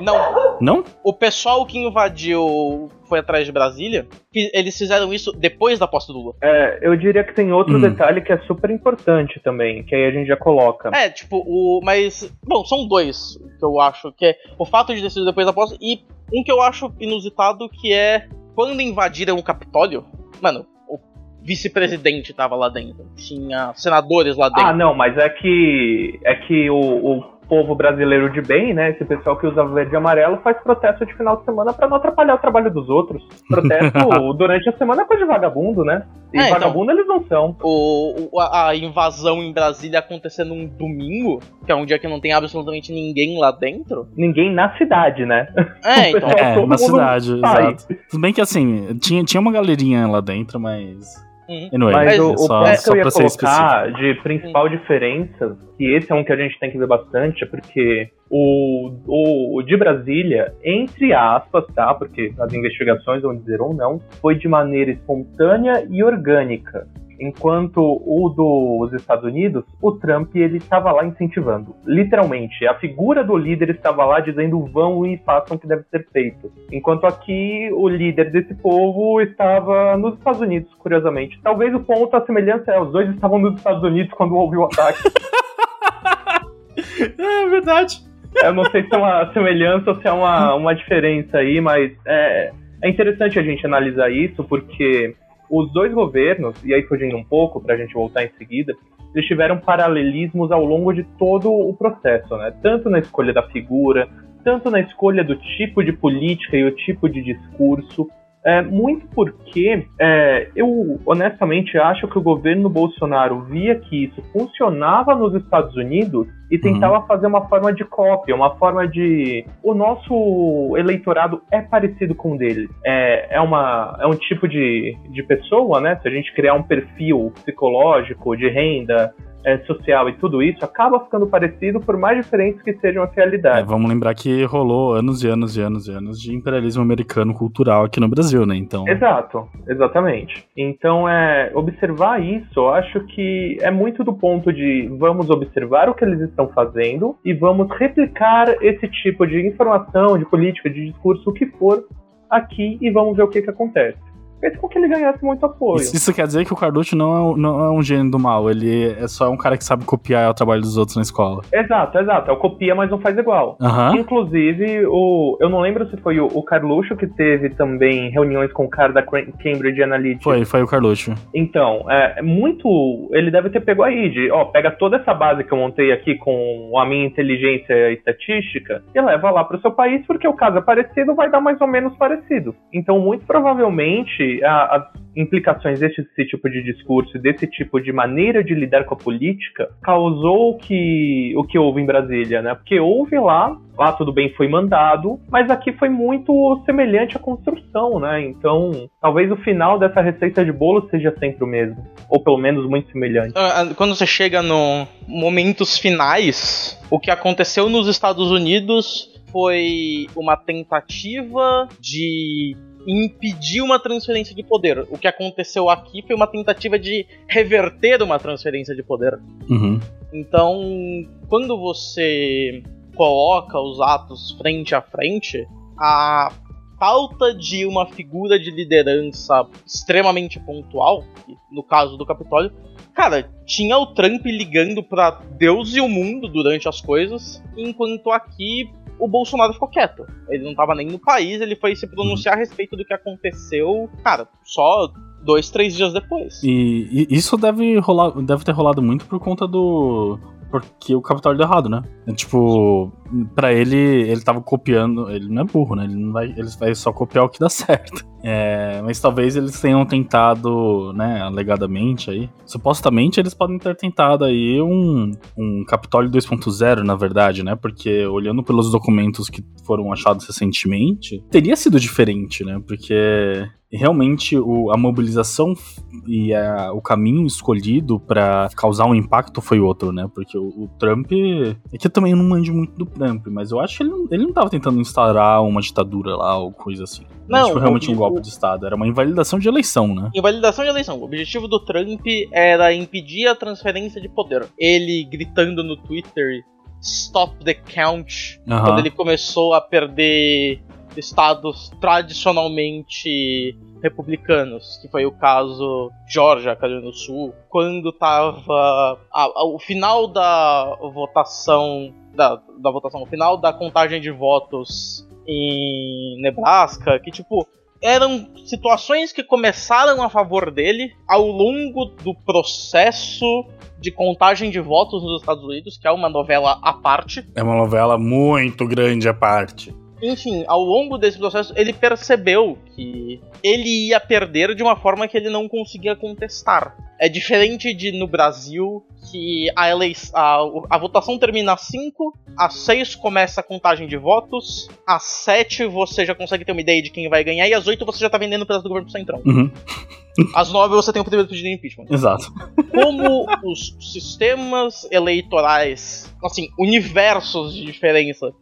Não.
Não?
O pessoal que invadiu foi atrás de Brasília, eles fizeram isso depois da posse do Lula.
É, eu diria que tem outro hum. detalhe que é super importante também, que aí a gente já coloca.
É, tipo, o. Mas. Bom, são dois que eu acho, que é o fato de ter sido depois da posse e um que eu acho inusitado, que é quando invadiram o Capitólio. Mano, o vice-presidente tava lá dentro. Tinha senadores lá dentro.
Ah, não, mas é que. É que o, o povo brasileiro de bem, né? Esse pessoal que usa verde e amarelo faz protesto de final de semana para não atrapalhar o trabalho dos outros. Protesto durante a semana é coisa de vagabundo, né? E é, então, vagabundo então, eles não são.
O, a invasão em Brasília acontecendo num domingo, que é um dia que não tem absolutamente ninguém lá dentro.
Ninguém na cidade, né?
É, então.
é, na cidade, exato. Tudo bem que assim, tinha, tinha uma galerinha lá dentro, mas
Uhum. Anyway, Mas o, só, ponto que eu ia colocar de principal uhum. diferença, e esse é um que a gente tem que ver bastante, é porque o, o, o, de Brasília, entre aspas, tá? Porque as investigações vão dizer ou não, foi de maneira espontânea e orgânica. Enquanto o dos Estados Unidos, o Trump ele estava lá incentivando. Literalmente, a figura do líder estava lá dizendo vão e façam o que deve ser feito. Enquanto aqui o líder desse povo estava nos Estados Unidos, curiosamente. Talvez o ponto, a semelhança é os dois estavam nos Estados Unidos quando houve o ataque.
é verdade.
Eu não sei se é uma semelhança ou se é uma, uma diferença aí, mas é, é interessante a gente analisar isso, porque os dois governos, e aí fugindo um pouco para a gente voltar em seguida, eles tiveram paralelismos ao longo de todo o processo, né? Tanto na escolha da figura, tanto na escolha do tipo de política e o tipo de discurso, é, muito porque é, eu honestamente acho que o governo Bolsonaro via que isso funcionava nos Estados Unidos e tentava uhum. fazer uma forma de cópia, uma forma de. O nosso eleitorado é parecido com o dele. É, é, uma, é um tipo de, de pessoa, né? Se a gente criar um perfil psicológico de renda, é, social e tudo isso acaba ficando parecido por mais diferentes que sejam as realidades. É,
vamos lembrar que rolou anos e anos e anos e anos de imperialismo americano cultural aqui no Brasil, né? Então.
Exato, exatamente. Então é observar isso, eu acho que é muito do ponto de vamos observar o que eles estão fazendo e vamos replicar esse tipo de informação, de política, de discurso, o que for aqui e vamos ver o que, que acontece fez com que ele ganhasse muito apoio.
Isso, isso quer dizer que o Carlucci não é, não é um gênio do mal, ele é só um cara que sabe copiar o trabalho dos outros na escola.
Exato, exato. É o copia, mas não faz igual.
Uhum.
Inclusive, o, eu não lembro se foi o, o Carluxo que teve também reuniões com o cara da Cambridge Analytica.
Foi, foi o Carluxo.
Então, é muito. Ele deve ter pego aí de, ó, pega toda essa base que eu montei aqui com a minha inteligência estatística e leva lá para o seu país, porque o caso é parecido, vai dar mais ou menos parecido. Então, muito provavelmente a, as implicações desse tipo de discurso, desse tipo de maneira de lidar com a política, causou o que, o que houve em Brasília, né? Porque houve lá, lá tudo bem foi mandado, mas aqui foi muito semelhante à construção, né? Então, talvez o final dessa receita de bolo seja sempre o mesmo, ou pelo menos muito semelhante.
Ah, ah, quando você chega no momentos finais, o que aconteceu nos Estados Unidos foi uma tentativa de impedir uma transferência de poder. O que aconteceu aqui foi uma tentativa de reverter uma transferência de poder.
Uhum.
Então, quando você coloca os atos frente a frente, a falta de uma figura de liderança extremamente pontual, no caso do Capitólio, cara, tinha o Trump ligando para Deus e o mundo durante as coisas, enquanto aqui o Bolsonaro ficou quieto. Ele não tava nem no país, ele foi se pronunciar a respeito do que aconteceu, cara, só dois, três dias depois.
E, e isso deve rolar, deve ter rolado muito por conta do porque o Capitólio deu errado, né? É, tipo, para ele, ele tava copiando. Ele não é burro, né? Ele não vai, ele vai só copiar o que dá certo. É, mas talvez eles tenham tentado, né, alegadamente aí. Supostamente eles podem ter tentado aí um, um Capitólio 2.0, na verdade, né? Porque olhando pelos documentos que foram achados recentemente, teria sido diferente, né? Porque realmente o, a mobilização e a, o caminho escolhido para causar um impacto foi outro, né? Porque o, o, Trump. É que eu também não manjo muito do Trump, mas eu acho que ele, ele não tava tentando instaurar uma ditadura lá ou coisa assim.
Não,
tipo, realmente um golpe de Estado. Era uma invalidação de eleição, né?
Invalidação de eleição. O objetivo do Trump era impedir a transferência de poder. Ele gritando no Twitter Stop the Count, uhum. quando ele começou a perder estados tradicionalmente republicanos, que foi o caso Georgia, Carolina do Sul, quando tava a, a, o final da votação da, da votação, o final da contagem de votos em Nebraska, que tipo eram situações que começaram a favor dele ao longo do processo de contagem de votos nos Estados Unidos, que é uma novela à parte.
É uma novela muito grande à parte.
Enfim, ao longo desse processo, ele percebeu que ele ia perder de uma forma que ele não conseguia contestar. É diferente de no Brasil, que a, a, a votação termina às 5, às 6 começa a contagem de votos, às 7 você já consegue ter uma ideia de quem vai ganhar, e às 8 você já tá vendendo pedaço do governo centrão.
Uhum.
Às 9 você tem o primeiro pedido de impeachment.
Exato.
Como os sistemas eleitorais, assim, universos de diferença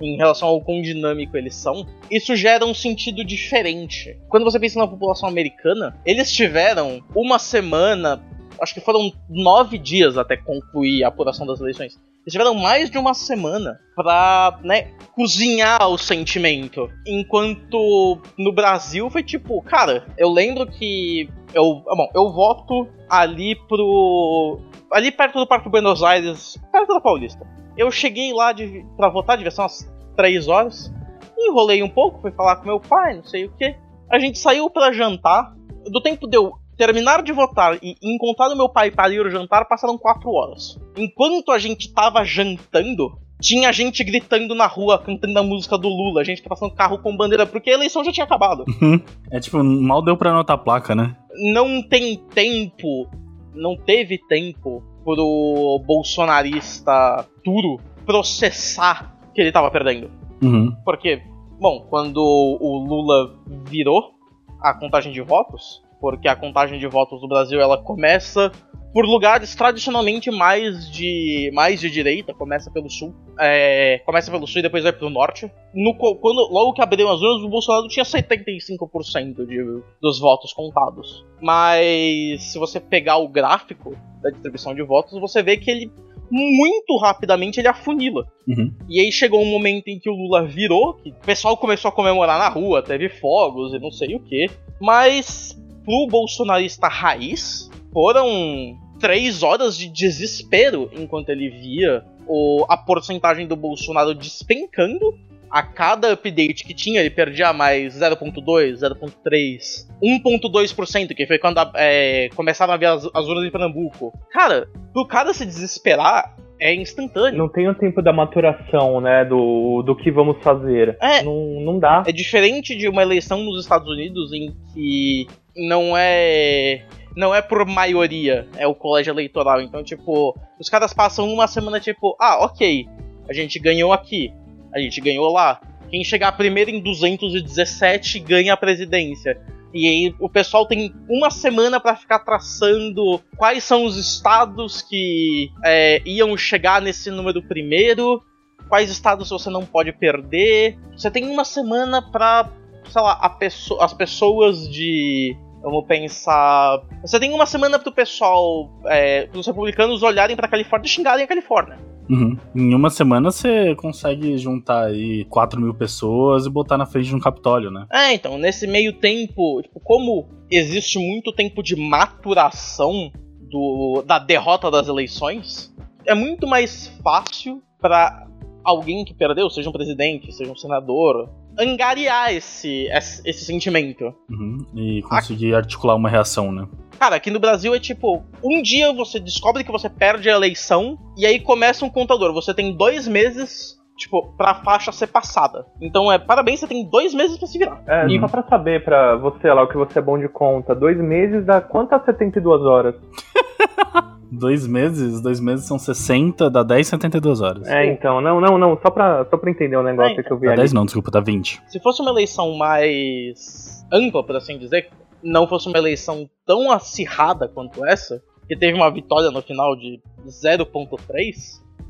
em relação ao quão dinâmico eles são, isso gera um sentido diferente. Quando você pensa na população americana, eles tiveram uma semana, acho que foram nove dias até concluir a apuração das eleições. Eles tiveram mais de uma semana pra, né, cozinhar o sentimento. Enquanto no Brasil foi tipo, cara, eu lembro que eu, bom, eu voto ali pro ali perto do Parque Buenos Aires, perto da Paulista. Eu cheguei lá de, pra votar, devia ser umas 3 horas. Enrolei um pouco, fui falar com meu pai, não sei o que. A gente saiu para jantar. Do tempo de eu terminar de votar e encontrar o meu pai para ir ao jantar, passaram 4 horas. Enquanto a gente tava jantando, tinha gente gritando na rua, cantando a música do Lula, a gente tá passando carro com bandeira, porque a eleição já tinha acabado.
Uhum. é tipo, mal deu pra anotar a placa, né?
Não tem tempo, não teve tempo pro bolsonarista duro processar que ele tava perdendo.
Uhum.
Porque, bom, quando o Lula virou a contagem de votos, porque a contagem de votos do Brasil ela começa por lugares tradicionalmente mais de mais de direita, começa pelo sul, é, começa pelo sul e depois vai pro norte. No, quando, logo que abriram as urnas, o Bolsonaro tinha 75% de, dos votos contados. Mas se você pegar o gráfico da distribuição de votos, você vê que ele muito rapidamente ele afunila.
Uhum.
E aí chegou um momento em que o Lula virou, que o pessoal começou a comemorar na rua, teve fogos e não sei o que. Mas pro bolsonarista raiz, foram três horas de desespero enquanto ele via o, a porcentagem do Bolsonaro despencando a cada update que tinha, ele perdia mais 0.2, 0.3, 1.2%, que foi quando é, começaram a ver as, as urnas em Pernambuco. Cara, pro cara se desesperar, é instantâneo.
Não tem o tempo da maturação, né? Do, do que vamos fazer.
É,
não, não dá.
É diferente de uma eleição nos Estados Unidos em que não é. Não é por maioria, é o colégio eleitoral. Então, tipo, os caras passam uma semana, tipo, ah, ok, a gente ganhou aqui a gente ganhou lá. Quem chegar primeiro em 217 ganha a presidência. E aí o pessoal tem uma semana para ficar traçando quais são os estados que é, iam chegar nesse número primeiro, quais estados você não pode perder. Você tem uma semana para, sei lá, peço as pessoas de Vamos pensar. Você tem uma semana pro pessoal, é, pros republicanos olharem pra Califórnia e xingarem a Califórnia.
Uhum. Em uma semana você consegue juntar aí 4 mil pessoas e botar na frente de um Capitólio, né?
É, então, nesse meio tempo, tipo, como existe muito tempo de maturação do, da derrota das eleições, é muito mais fácil para alguém que perdeu, seja um presidente, seja um senador, angariar esse, esse, sentimento.
Uhum. E conseguir articular uma reação, né?
Cara, aqui no Brasil é tipo, um dia você descobre que você perde a eleição e aí começa um contador. Você tem dois meses tipo, pra faixa ser passada. Então é, parabéns, você tem dois meses pra se virar.
É,
E-
só pra saber pra você lá o que você é bom de conta. Dois meses dá quantas 72 horas?
Dois meses, dois meses são 60, dá 10, 72 horas.
É, então, não, não, não, só pra, só pra entender o negócio
É,
que eu vi
Dá
ali.
10 não, desculpa, dá 20.
Se fosse uma eleição mais ampla, por assim dizer, não fosse uma eleição tão acirrada quanto essa, que teve uma vitória no final de 0.3,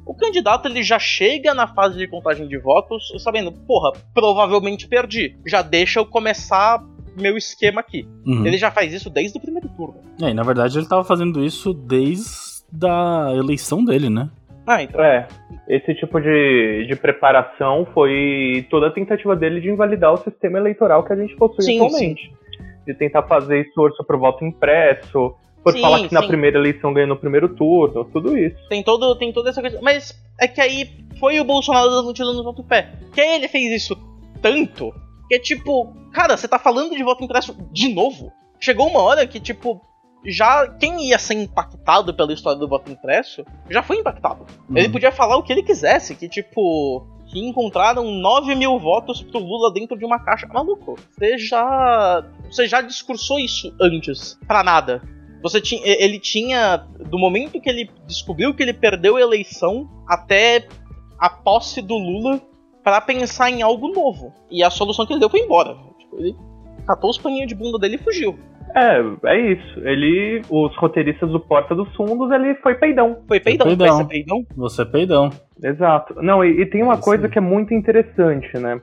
o candidato ele já chega na fase de contagem de votos sabendo, porra, provavelmente perdi. Já deixa eu começar meu esquema aqui.
Uhum.
Ele já faz isso desde o primeiro turno.
É, e na verdade ele tava fazendo isso desde a eleição dele, né?
Ah, então.
É, esse tipo de, de preparação foi toda a tentativa dele de invalidar o sistema eleitoral que a gente possui
Sim,
atualmente. De tentar fazer esforço pro voto impresso, por
Sim,
falar que na
sim.
primeira eleição ganhou no primeiro turno, tudo isso.
Tem, todo, tem toda essa coisa. Mas é que aí foi o Bolsonaro dando um tiro no próprio pé. Que aí ele fez isso tanto que é tipo, cara, você tá falando de voto impresso de novo? Chegou uma hora que, tipo, já quem ia ser impactado pela história do voto impresso já foi impactado. Ele
Uhum.
podia falar o que ele quisesse, que tipo. Que encontraram 9 mil votos pro Lula dentro de uma caixa. Maluco, você já. Você já discursou isso antes. Pra nada. Você tinha. Ele tinha. Do momento que ele descobriu que ele perdeu a eleição até a posse do Lula pra pensar em algo novo. E a solução que ele deu foi embora. Tipo, ele catou os paninhos de bunda dele e fugiu.
É, é isso. Ele, os roteiristas do Porta dos Fundos, ele foi peidão.
Foi peidão,
peidão.
vai ser peidão.
Você é peidão.
Exato. Não, e, e tem uma
Isso
coisa
aí.
que é muito interessante, né?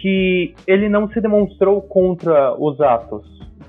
Que ele não se demonstrou contra os atos.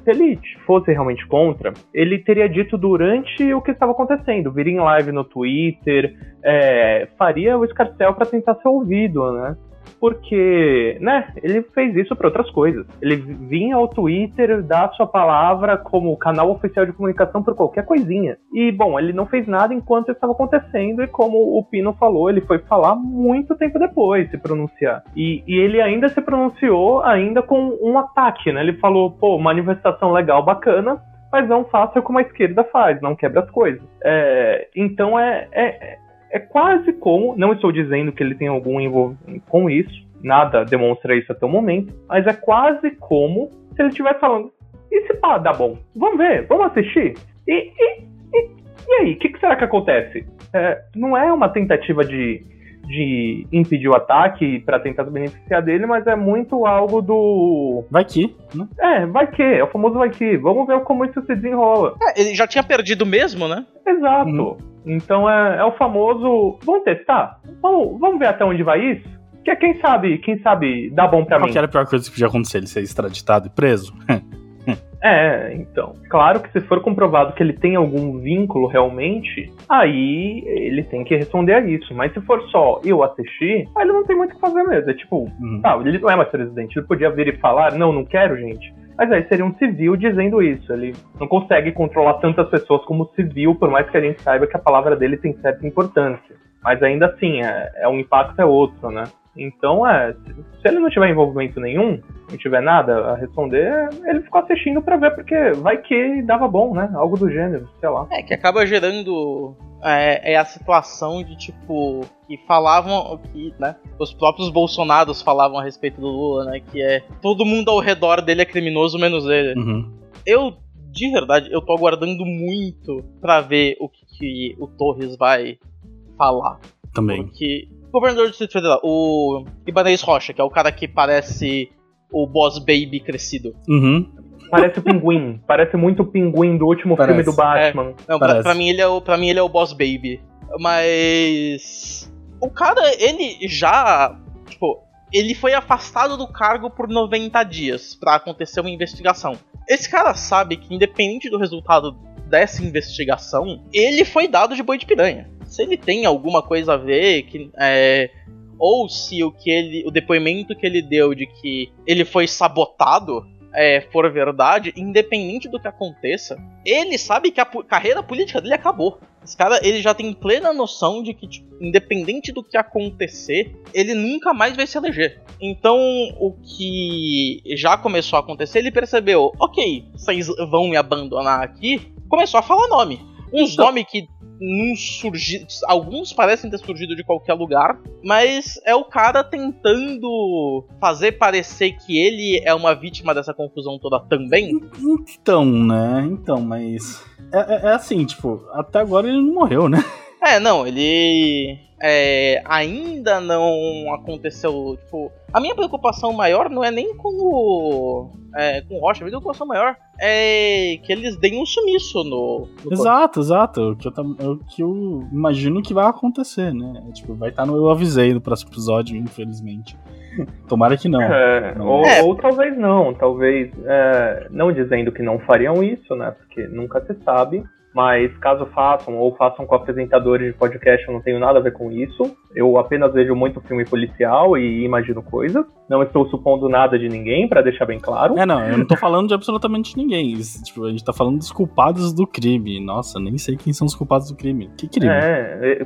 Se ele fosse realmente contra, ele teria dito durante o que estava acontecendo. Viria em live no Twitter, é, faria o escarcel para tentar ser ouvido, né? Porque, né, ele fez isso para outras coisas. Ele vinha ao Twitter dar sua palavra como canal oficial de comunicação por qualquer coisinha. E, bom, ele não fez nada enquanto estava acontecendo, e como o Pino falou, ele foi falar muito tempo depois, se pronunciar. E, e ele ainda se pronunciou ainda com um ataque, né? Ele falou, pô, manifestação legal, bacana, mas não faça como a esquerda faz, não quebra as coisas. É, então é, é, é quase como, não estou dizendo que ele tem algum envolvimento com isso, nada demonstra isso até o momento, mas é quase como se ele estivesse falando, e se pá, dá bom? Vamos ver, vamos assistir? E, e, e, e aí, o que, que será que acontece? É, não é uma tentativa de, de impedir o ataque para tentar se beneficiar dele, mas é muito algo do.
Vai que, né?
É, vai que, é o famoso vai que. Vamos ver como isso se desenrola.
É, ele já tinha perdido mesmo, né?
Exato.
Uhum.
Então é, é o famoso. Vamos testar? Vamos, vamos ver até onde vai isso? Que quem sabe, quem sabe dá bom pra
Qual
mim.
que era a pior coisa que podia acontecer? Ele ser extraditado e preso?
É, então. Claro que se for comprovado que ele tem algum vínculo realmente, aí ele tem que responder a isso. Mas se for só eu assistir, aí ele não tem muito o que fazer mesmo. É tipo,
Uhum.
tá, ele não é mais presidente. Ele podia vir e falar, não, não quero, gente. Mas aí seria um civil dizendo isso. Ele não consegue controlar tantas pessoas como civil, por mais que a gente saiba que a palavra dele tem certa importância. Mas ainda assim, é, é um impacto é outro, né? Então, é, se- ele não tiver envolvimento nenhum, não tiver nada a responder, ele ficou assistindo pra ver, porque vai que dava bom, né? Algo do gênero, sei lá.
É, que acaba gerando. É, é a situação de tipo. Que falavam. Que, né? Os próprios Bolsonaros falavam a respeito do Lula, né? Que é. Todo mundo ao redor dele é criminoso, menos ele.
Uhum.
Eu, de verdade, eu tô aguardando muito pra ver o que, que o Torres vai falar.
Também.
Porque. O governador do Distrito Federal, o Ibanez Rocha, que é o cara que parece o Boss Baby crescido.
Uhum.
Parece o pinguim, parece muito o pinguim do último
Parece.
filme do Batman.
Não, pra, pra mim ele é o, pra mim ele é o Boss Baby. Mas. O cara, ele já. Tipo, ele foi afastado do cargo por 90 dias pra acontecer uma investigação. Esse cara sabe que, independente do resultado dessa investigação, ele foi dado de boi de piranha. Se ele tem alguma coisa a ver, que é, ou se o que ele, o depoimento que ele deu de que ele foi sabotado é, for verdade, independente do que aconteça, ele sabe que a carreira política dele acabou. Esse cara, ele já tem plena noção de que, tipo, independente do que acontecer, ele nunca mais vai se eleger. Então, o que já começou a acontecer, ele percebeu, ok, vocês vão me abandonar aqui, começou a falar nome. Uns então... nomes que não surgi... alguns parecem ter surgido de qualquer lugar, mas é o cara tentando fazer parecer que ele é uma vítima dessa confusão toda também.
Então, né? Então, mas é, é, é assim, tipo, até agora ele não morreu, né?
É, não, ele é, ainda não aconteceu. Tipo, a minha preocupação maior não é nem com o. É, com o Rocha, a minha preocupação maior é que eles deem um sumiço no.
no exato, corpo. exato. O que, eu, o que eu imagino que vai acontecer, né? É, tipo, vai estar no Eu Avisei no próximo episódio, infelizmente. Tomara que não.
É, não. Ou, é. ou, talvez não, talvez é, não dizendo que não fariam isso, né? Porque nunca se sabe. Mas caso façam, ou façam com apresentadores de podcast, eu não tenho nada a ver com isso. Eu apenas vejo muito filme policial e imagino coisas. Não estou supondo nada de ninguém, para deixar bem claro.
É, não, eu não tô falando de absolutamente ninguém. Tipo, a gente tá falando dos culpados do crime. Nossa, nem sei quem são os culpados do crime. Que crime?
É, é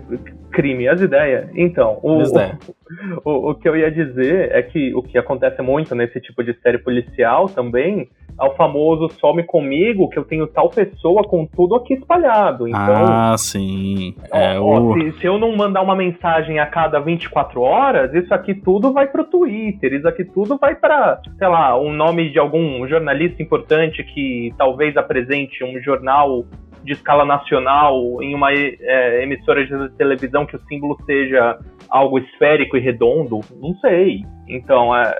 crime, as ideias. Então, o, o, o, o que eu ia dizer é que o que acontece muito nesse tipo de série policial também ao famoso some comigo que eu tenho tal pessoa com tudo aqui espalhado. Então,
ah, sim.
É ó, o... se, se, eu não mandar uma mensagem a cada 24 horas, isso aqui tudo vai pro Twitter, isso aqui tudo vai para, sei lá, um nome de algum jornalista importante que talvez apresente um jornal de escala nacional em uma é, emissora de televisão que o símbolo seja algo esférico e redondo, não sei. Então, é,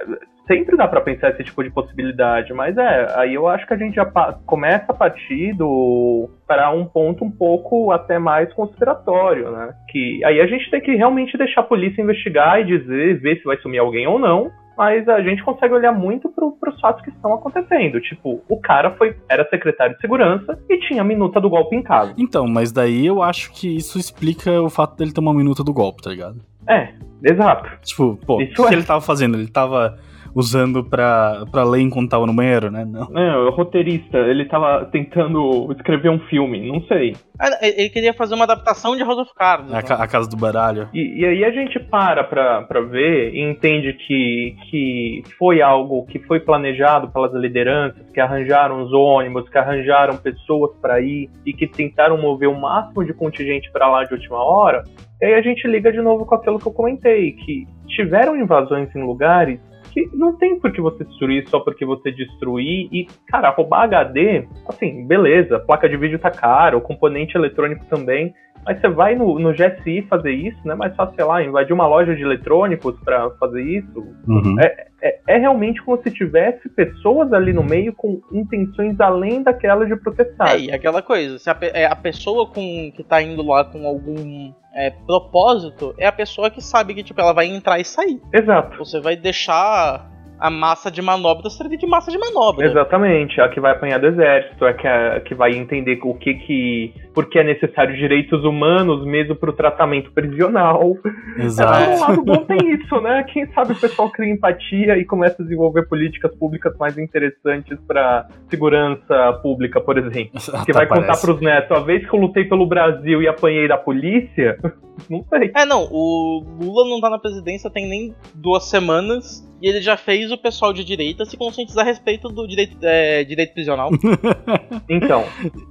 sempre dá para pensar esse tipo de possibilidade, mas é, aí eu acho que a gente já começa a partir do para um ponto um pouco até mais conspiratório, né? Que aí a gente tem que realmente deixar a polícia investigar e dizer, ver se vai sumir alguém ou não. Mas a gente consegue olhar muito para os fatos que estão acontecendo. Tipo, o cara foi era secretário de segurança e tinha a minuta do golpe em casa.
Então, mas daí eu acho que isso explica o fato dele ter uma minuta do golpe, tá ligado?
É, exato.
Tipo, pô, o que, é. que ele tava fazendo? Ele tava usando pra, pra ler enquanto tava no banheiro, né? Não.
É, o roteirista, ele tava tentando escrever um filme, não sei.
Ah, ele queria fazer uma adaptação de House of Cards.
A, né? a Casa do Baralho.
E, e, aí a gente para pra, pra ver e entende que, que foi algo que foi planejado pelas lideranças, que arranjaram os ônibus, que arranjaram pessoas para ir e que tentaram mover o máximo de contingente para lá de última hora. E aí a gente liga de novo com aquilo que eu comentei, que tiveram invasões em lugares que não tem por que você destruir só porque você destruir. E, cara, roubar HD, assim, beleza, placa de vídeo tá cara, o componente eletrônico também. Mas você vai no, no GSI fazer isso, não é mais fácil, sei lá, invadir uma loja de eletrônicos para fazer isso. Uhum. É, é, é, realmente como se tivesse pessoas ali no meio com intenções além daquela de protestar.
É, e aquela coisa, se a, é, a pessoa com, que tá indo lá com algum é, propósito é a pessoa que sabe que tipo, ela vai entrar e sair.
Exato.
Você vai deixar a massa de manobra servir de massa de manobra.
Exatamente, a que vai apanhar do exército, a que, a, que vai entender o que que. porque é necessário direitos humanos mesmo para o tratamento prisional.
Exato.
É, um lado bom tem isso, né? Quem sabe o pessoal cria empatia e começa a desenvolver políticas públicas mais interessantes para segurança pública, por exemplo. que vai contar para os netos, a vez que eu lutei pelo Brasil e apanhei da polícia, não sei.
É, não, o Lula não tá na presidência tem nem duas semanas e ele já fez o pessoal de direita se conscientizar a respeito do direito, é, direito prisional.
então,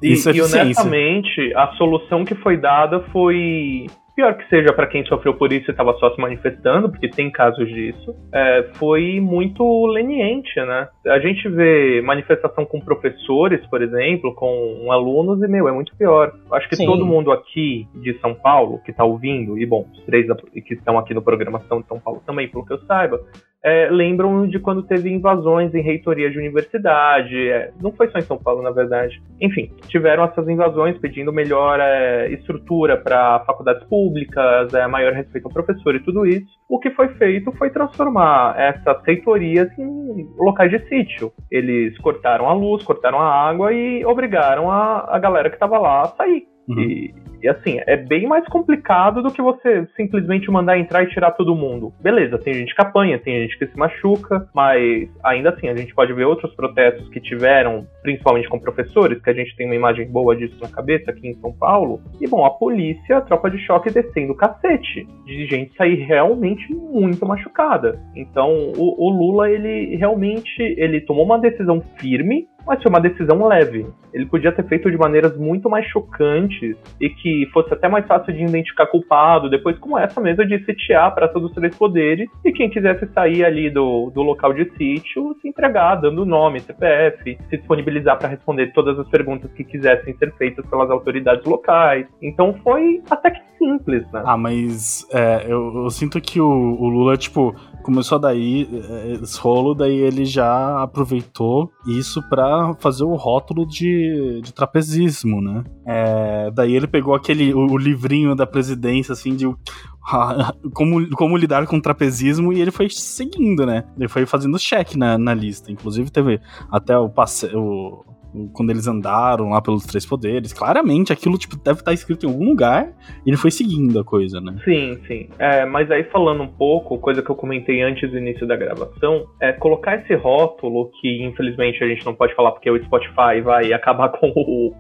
Isso e, é e honestamente, a solução que foi dada foi pior que seja para quem sofreu por isso e estava só se manifestando, porque tem casos disso, é, foi muito leniente, né? A gente vê manifestação com professores, por exemplo, com alunos, e, meu, é muito pior. Acho que Sim. todo mundo aqui de São Paulo, que está ouvindo, e bom, os três que estão aqui no programação de São Paulo também, pelo que eu saiba, é, lembram de quando teve invasões em reitoria de universidade. É, não foi só em São Paulo, na verdade. Enfim, tiveram essas invasões pedindo melhor é, estrutura para faculdades públicas, é, maior respeito ao professor e tudo isso. O que foi feito foi transformar essas reitorias em locais de sítio. Eles cortaram a luz, cortaram a água e obrigaram a, a galera que estava lá a sair. Uhum. E, E assim, é bem mais complicado do que você simplesmente mandar entrar e tirar todo mundo. Beleza, tem gente que apanha, tem gente que se machuca, mas ainda assim, a gente pode ver outros protestos que tiveram, principalmente com professores, que a gente tem uma imagem boa disso na cabeça aqui em São Paulo. E bom, a polícia, a tropa de choque descendo o cacete, de gente sair realmente muito machucada. Então, o, o Lula, ele realmente, ele tomou uma decisão firme, mas foi uma decisão leve. Ele podia ter feito de maneiras muito mais chocantes e que fosse até mais fácil de identificar culpado, depois como essa mesmo de sitiar para todos os três poderes e quem quisesse sair ali do, do local de sítio se entregar, dando nome, CPF, se disponibilizar para responder todas as perguntas que quisessem ser feitas pelas autoridades locais. Então foi até que simples, né?
Ah, mas é, eu, eu, sinto que o, o Lula, tipo, começou daí é, esse rolo, daí ele já aproveitou isso para fazer o rótulo de, de trapezismo, né? É, daí ele pegou aquele o, o, livrinho da presidência, assim, de como, como lidar com o trapezismo e ele foi seguindo, né? Ele foi fazendo check na, na lista. Inclusive teve até o passeio quando eles andaram lá pelos três poderes. Claramente aquilo tipo, deve estar escrito em algum lugar e ele foi seguindo a coisa, né?
Sim, sim. É, mas aí falando um pouco, coisa que eu comentei antes do início da gravação, é colocar esse rótulo que infelizmente a gente não pode falar porque o Spotify vai acabar com o,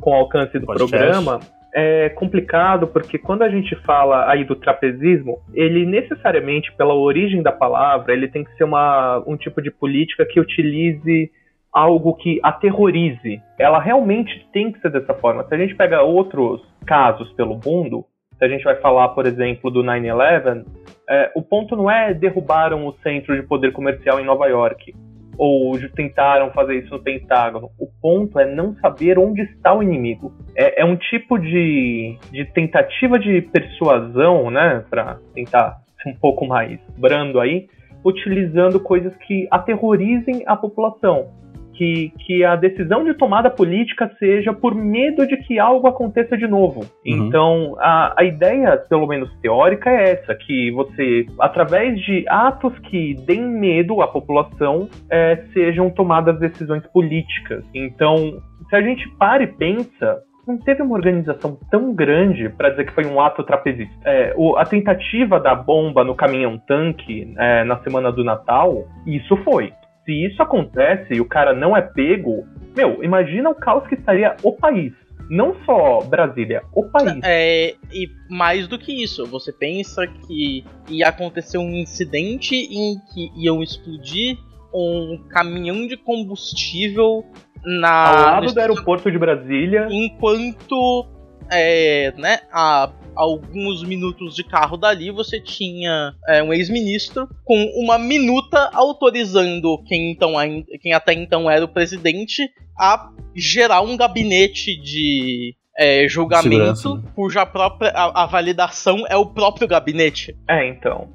com o alcance do Podcast. programa é complicado porque quando a gente fala aí do trapezismo, ele necessariamente, pela origem da palavra, ele tem que ser uma, um tipo de política que utilize algo que aterrorize. Ela realmente tem que ser dessa forma. Se a gente pega outros casos pelo mundo, se a gente vai falar, por exemplo, do 9-11, é, o ponto não é derrubaram o centro de poder comercial em Nova York ou tentaram fazer isso no Pentágono. O ponto é não saber onde está o inimigo. É, é um tipo de, de tentativa de persuasão, né, para tentar ser um pouco mais brando aí, utilizando coisas que aterrorizem a população que, que a decisão de tomada política seja por medo de que algo aconteça de novo. Uhum. Então, a, a ideia, pelo menos teórica, é essa: que você, através de atos que deem medo à população, é, sejam tomadas decisões políticas. Então, se a gente para e pensa, não teve uma organização tão grande para dizer que foi um ato trapezista. É, o, a tentativa da bomba no caminhão tanque é, na semana do Natal, isso foi se isso acontece e o cara não é pego, meu, imagina o caos que estaria o país. Não só Brasília, o país.
É, e mais do que isso, você pensa que ia acontecer um incidente em que iam explodir um caminhão de combustível na,
ao lado do aeroporto de Brasília.
Enquanto é, né, a alguns minutos de carro dali, você tinha é, um ex-ministro com uma minuta autorizando quem, então, quem até então era o presidente a gerar um gabinete de é, julgamento Segurança. cuja própria a, a, validação é o próprio gabinete.
É, então.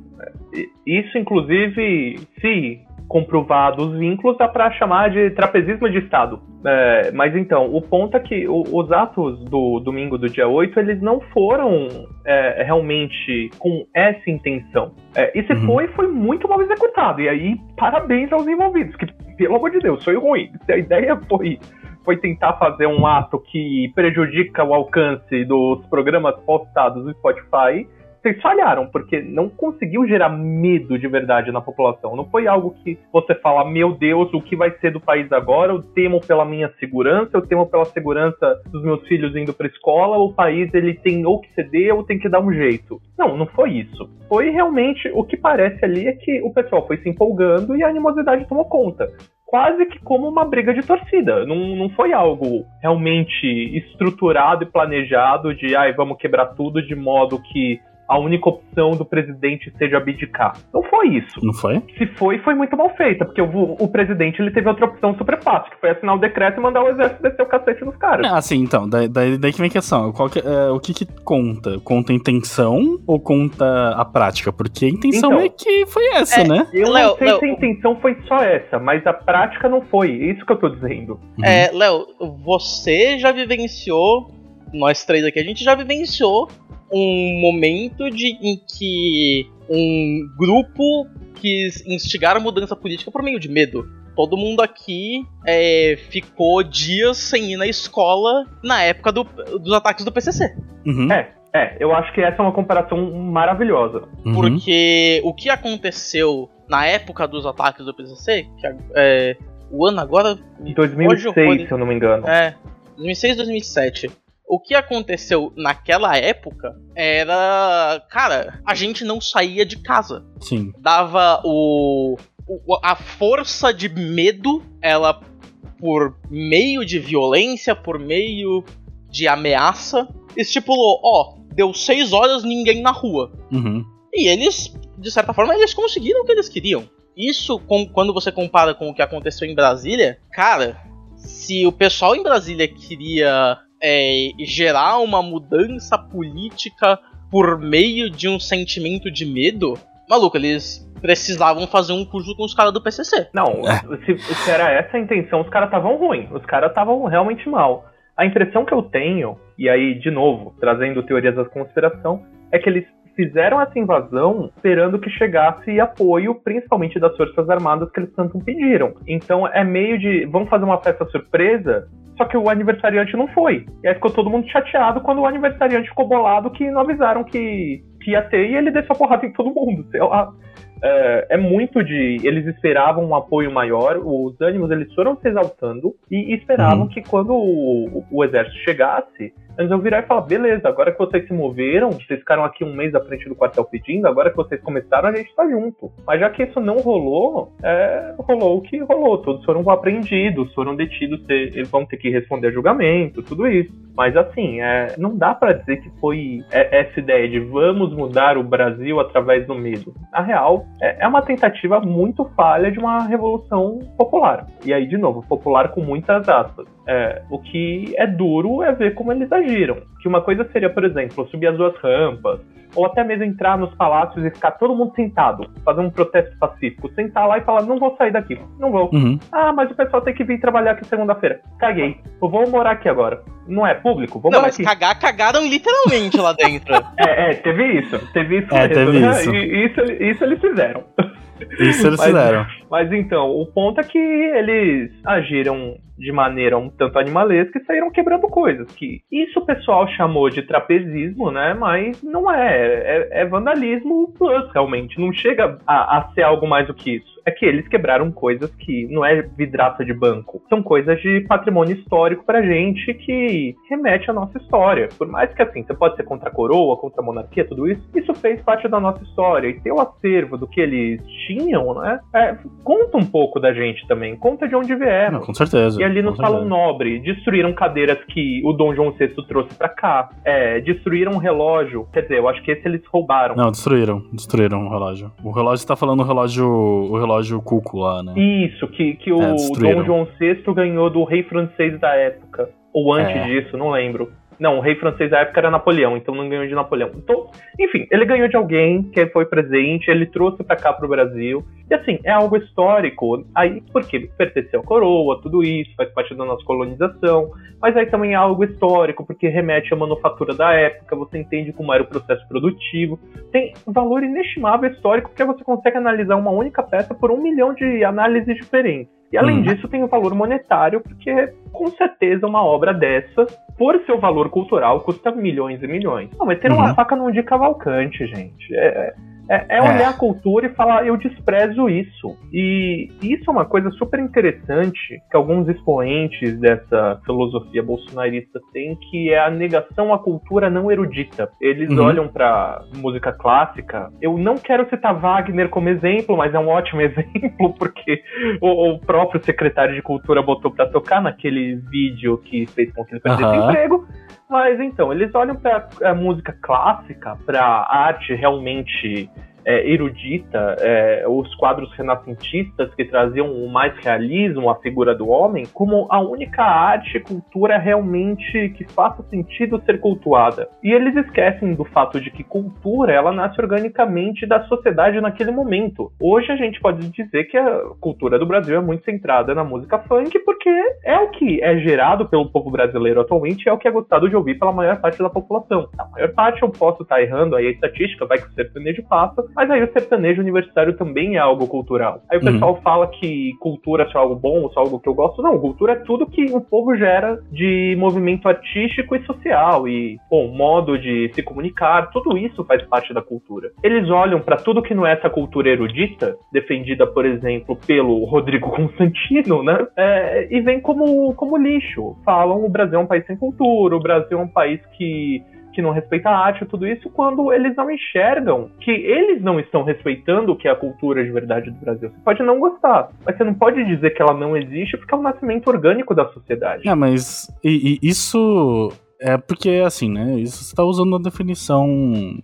Isso, inclusive, se comprovado os vínculos, dá para chamar de trapezismo de Estado. É, mas então, o ponto é que o, os atos do domingo do dia 8, eles não foram é, realmente com essa intenção. É, e se uhum. foi, foi muito mal executado. E aí, parabéns aos envolvidos, que, pelo amor de Deus, foi ruim. Se a ideia foi foi tentar fazer um ato que prejudica o alcance dos programas postados no Spotify, vocês falharam, porque não conseguiu gerar medo de verdade na população. Não foi algo que você fala, meu Deus, o que vai ser do país agora? Eu temo pela minha segurança, eu temo pela segurança dos meus filhos indo para escola, o país ele tem ou que ceder ou tem que dar um jeito. Não, não foi isso. Foi realmente o que parece ali é que o pessoal foi se empolgando e a animosidade tomou conta quase que como uma briga de torcida. Não, não foi algo realmente estruturado e planejado de, ai, vamos quebrar tudo de modo que a única opção do presidente seja abdicar. Não foi isso.
Não foi?
Se foi, foi muito mal feita, porque o, o presidente ele teve outra opção super fácil, que foi assinar o decreto e mandar o exército descer o cacete nos caras.
Ah, sim, então. Daí, daí, daí que vem a questão. Que, é, o que, que conta? Conta a intenção ou conta a prática? Porque a intenção então, é que foi essa,
é,
né?
Eu Leo, não sei Leo, se a intenção foi só essa, mas a prática não foi. Isso que eu tô dizendo.
Uhum. É, Léo, você já vivenciou nós três aqui, a gente já vivenciou um momento de, em que um grupo quis instigar a mudança política por meio de medo. todo mundo aqui é, ficou dias sem ir na escola na época do, dos ataques do PCC.
Uhum.
É, é, eu acho que essa é uma comparação maravilhosa.
Uhum.
Porque o que aconteceu na época dos ataques do PCC, que é, o ano agora.
Em 2006,
pode-
se eu não me engano.
É, 2006, 2007. O que aconteceu naquela época era. Cara, a gente não saía de casa.
Sim.
Dava o. o- a força de medo, ela por meio de violência, por meio de ameaça, estipulou: ó, deu seis horas, ninguém na rua.
Uhum.
E eles, de certa forma, eles conseguiram o que eles queriam. Isso, com- quando você compara com o que aconteceu em Brasília, cara, se o pessoal em Brasília queria é, gerar uma mudança política por meio de um sentimento de medo, maluco, eles precisavam fazer um curso com os caras do PCC.
Não, se, se era essa a intenção, os caras estavam ruins. Os caras estavam realmente mal. A impressão que eu tenho, e aí, de novo, trazendo teorias da conspiração, é que eles fizeram essa invasão esperando que chegasse apoio, principalmente das Forças Armadas, que eles tanto pediram. Então é meio de. Vamos fazer uma festa surpresa. Só que o aniversariante não foi. E aí ficou todo mundo chateado quando o aniversariante ficou bolado que não avisaram que, que ia ter e ele desceu a porrada em todo mundo. Sei lá. É, é muito de. Eles esperavam um apoio maior, os ânimos eles foram se exaltando e esperavam
Uhum.
que quando o, o exército chegasse, eles iam virar e falar: beleza, agora que vocês se moveram, vocês ficaram aqui um mês à frente do quartel pedindo, agora que vocês começaram, a gente tá junto. Mas já que isso não rolou, é, rolou o que rolou. Todos foram apreendidos, foram detidos, eles vão ter que responder a julgamento, tudo isso. Mas assim, é, não dá pra dizer que foi é- essa ideia de vamos mudar o Brasil através do medo. Na real, é, é uma tentativa muito falha de uma revolução popular. E aí, de novo, popular com muitas aspas. É, o que é duro é ver como eles agiram. Que uma coisa seria, por exemplo, subir as duas rampas, ou até mesmo entrar nos palácios e ficar todo mundo sentado, fazer um protesto pacífico, sentar lá e falar: não vou sair daqui, não vou.
Uhum.
Ah, mas o pessoal tem que vir trabalhar aqui segunda-feira. Caguei. Eu vou morar aqui agora. Não é público? Vou
Não,
morar
mas
aqui.
cagar, cagaram literalmente lá dentro.
É, é, teve isso. Teve isso
É,
mesmo,
teve
né?
isso.
E isso, isso eles fizeram.
Isso eles
Mas-
fizeram.
Mas então, o ponto é que eles agiram de maneira um tanto animalesca e saíram quebrando coisas. Que isso o pessoal chamou de trapezismo, né? Mas não é. É, é vandalismo plus, realmente. Não chega a, a ser algo mais do que isso. É que eles quebraram coisas que não é vidraça de banco. São coisas de patrimônio histórico pra gente que remete à nossa história. Por mais que assim, você pode ser contra a coroa, contra a monarquia, tudo isso. Isso fez parte da nossa história. E ter o acervo do que eles tinham, né? é, conta um pouco da gente também. Conta de onde vieram.
Não, com certeza.
E ali no Salão. Nobre, destruíram cadeiras que o Dom João VI trouxe pra cá. É, destruíram um relógio. Quer dizer, eu acho que esse eles roubaram.
Não, destruíram. Destruíram o relógio. O relógio tá falando o relógio. O relógio Cuco lá, né?
Isso, que, que o
É.
Dom João VI ganhou do rei francês da época. Ou antes
É.
disso, não lembro. Não, o rei francês da época era Napoleão, então não ganhou de Napoleão. Então, enfim, ele ganhou de alguém que foi presente, ele trouxe pra cá pro Brasil. E assim, é algo histórico. Aí, porque pertenceu à coroa, tudo isso, faz parte da nossa colonização. Mas aí também é algo histórico, porque remete à manufatura da época, você entende como era o processo produtivo. Tem valor inestimável histórico, porque você consegue analisar uma única peça por um milhão de análises diferentes. E além
Hum.
disso, tem o valor monetário, porque com certeza uma obra dessa, por seu valor cultural, custa milhões e milhões. Não, mas ter uma
Uhum.
faca num de cavalcante, gente. É, é, é
É.
olhar a cultura e falar, eu desprezo isso. E isso é uma coisa super interessante que alguns expoentes dessa filosofia bolsonarista têm, que é a negação à cultura não erudita. Eles
Uhum.
olham pra música clássica. Eu não quero citar Wagner como exemplo, mas é um ótimo exemplo, porque o, o próprio secretário de cultura botou pra tocar naquele vídeo que fez com que ele perdesse
Aham.
emprego. Mas então, eles olham pra a música clássica, pra arte realmente é, erudita, é, os quadros renascentistas que traziam mais realismo, a figura do homem, como a única arte e cultura realmente que faça sentido ser cultuada. E eles esquecem do fato de que cultura ela nasce organicamente da sociedade naquele momento. Hoje a gente pode dizer que a cultura do Brasil é muito centrada na música funk, porque é o que é gerado pelo povo brasileiro atualmente, é o que é gostado de ouvir pela maior parte da população. A maior parte eu posso estar errando aí a estatística, vai que o sertanejo passa, mas aí o sertanejo universitário também é algo cultural. Aí o
Uhum.
pessoal fala que cultura é só algo bom, só algo que eu gosto. Não, cultura é tudo que o povo gera de movimento artístico e social e, bom, modo de se comunicar, tudo isso faz parte da cultura. Eles olham pra tudo que não é essa cultura erudita, defendida, por exemplo, pelo Rodrigo Constantino, né? É, e vem como, como lixo. Falam o Brasil é um país sem cultura, o Brasil é um país que que não respeita a arte e tudo isso, quando eles não enxergam que eles não estão respeitando o que é a cultura de verdade do Brasil. Você pode não gostar, mas você não pode dizer que ela não existe porque é um nascimento orgânico da sociedade.
É, mas e- e isso é porque, assim, né? Isso você tá usando uma definição,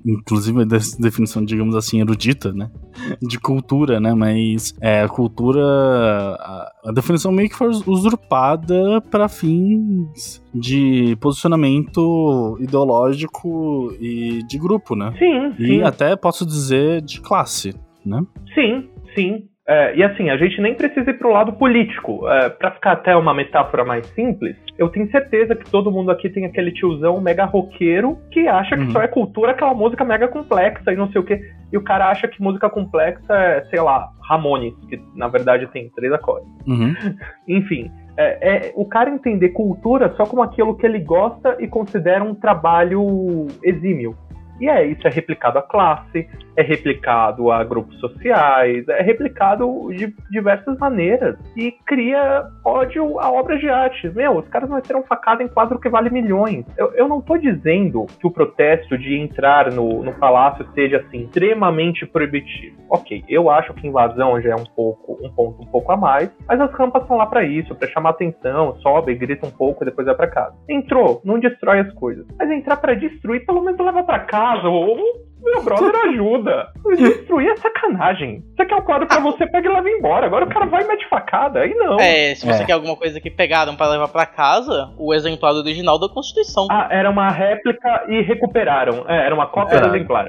inclusive a de- definição, digamos assim, erudita, né? De cultura, né? Mas é, a cultura. A, a definição meio que foi usurpada para fins de posicionamento ideológico e de grupo, né?
Sim,
E
sim.
até posso dizer de classe, né?
Sim, sim. É, e assim, a gente nem precisa ir pro lado político. É, para ficar até uma metáfora mais simples, eu tenho certeza que todo mundo aqui tem aquele tiozão mega roqueiro que acha que
Uhum.
só é cultura aquela música mega complexa e não sei o quê. E o cara acha que música complexa é, sei lá, Ramones, que na verdade tem três acordes.
Uhum.
Enfim, é, é o cara entender cultura só como aquilo que ele gosta e considera um trabalho exímio. E é isso, é replicado à classe, é replicado a grupos sociais, é replicado de diversas maneiras. E cria ódio a obras de arte. Meu, os caras meteram facada em quadro que vale milhões. Eu, eu não tô dizendo que o protesto de entrar no, no palácio seja assim, extremamente proibitivo. Ok, eu acho que invasão já é um pouco um ponto um pouco a mais, mas as rampas estão lá pra isso, pra chamar atenção, sobe, grita um pouco e depois vai pra casa. Entrou, não destrói as coisas. Mas entrar pra destruir, pelo menos leva pra casa, ou meu brother ajuda. Destruir é sacanagem. Você quer o quadro pra você, pega e leva embora. Agora o cara vai e mete facada. Aí não.
É, se você
É.
quer alguma coisa que pegaram pra levar pra casa, o exemplar original da Constituição.
Ah, era uma réplica e recuperaram. É, era uma cópia
Recuperaram.
exemplar.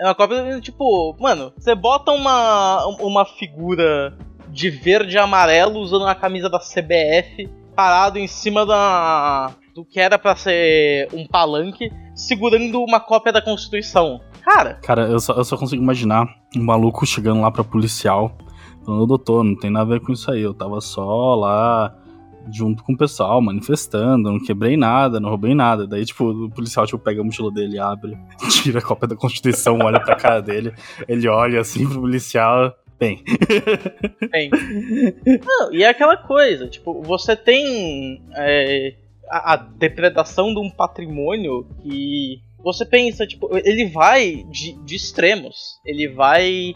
É uma cópia, tipo, mano, você bota uma, uma figura de verde e amarelo usando uma camisa da CBF, parado em cima da do que era pra ser um palanque, segurando uma cópia da Constituição. Cara,
Cara, eu só, eu só consigo imaginar um maluco chegando lá pra policial, falando, doutor, não tem nada a ver com isso aí, eu tava só lá junto com o pessoal, manifestando, não quebrei nada, não roubei nada. Daí, tipo, o policial, tipo, pega a mochila dele, abre, tira a cópia da Constituição, olha pra cara dele, ele olha assim pro policial, bem,
Tem. Não, e é aquela coisa, tipo, você tem é, a, a depredação de um patrimônio que você pensa, tipo, ele vai de, de extremos. Ele vai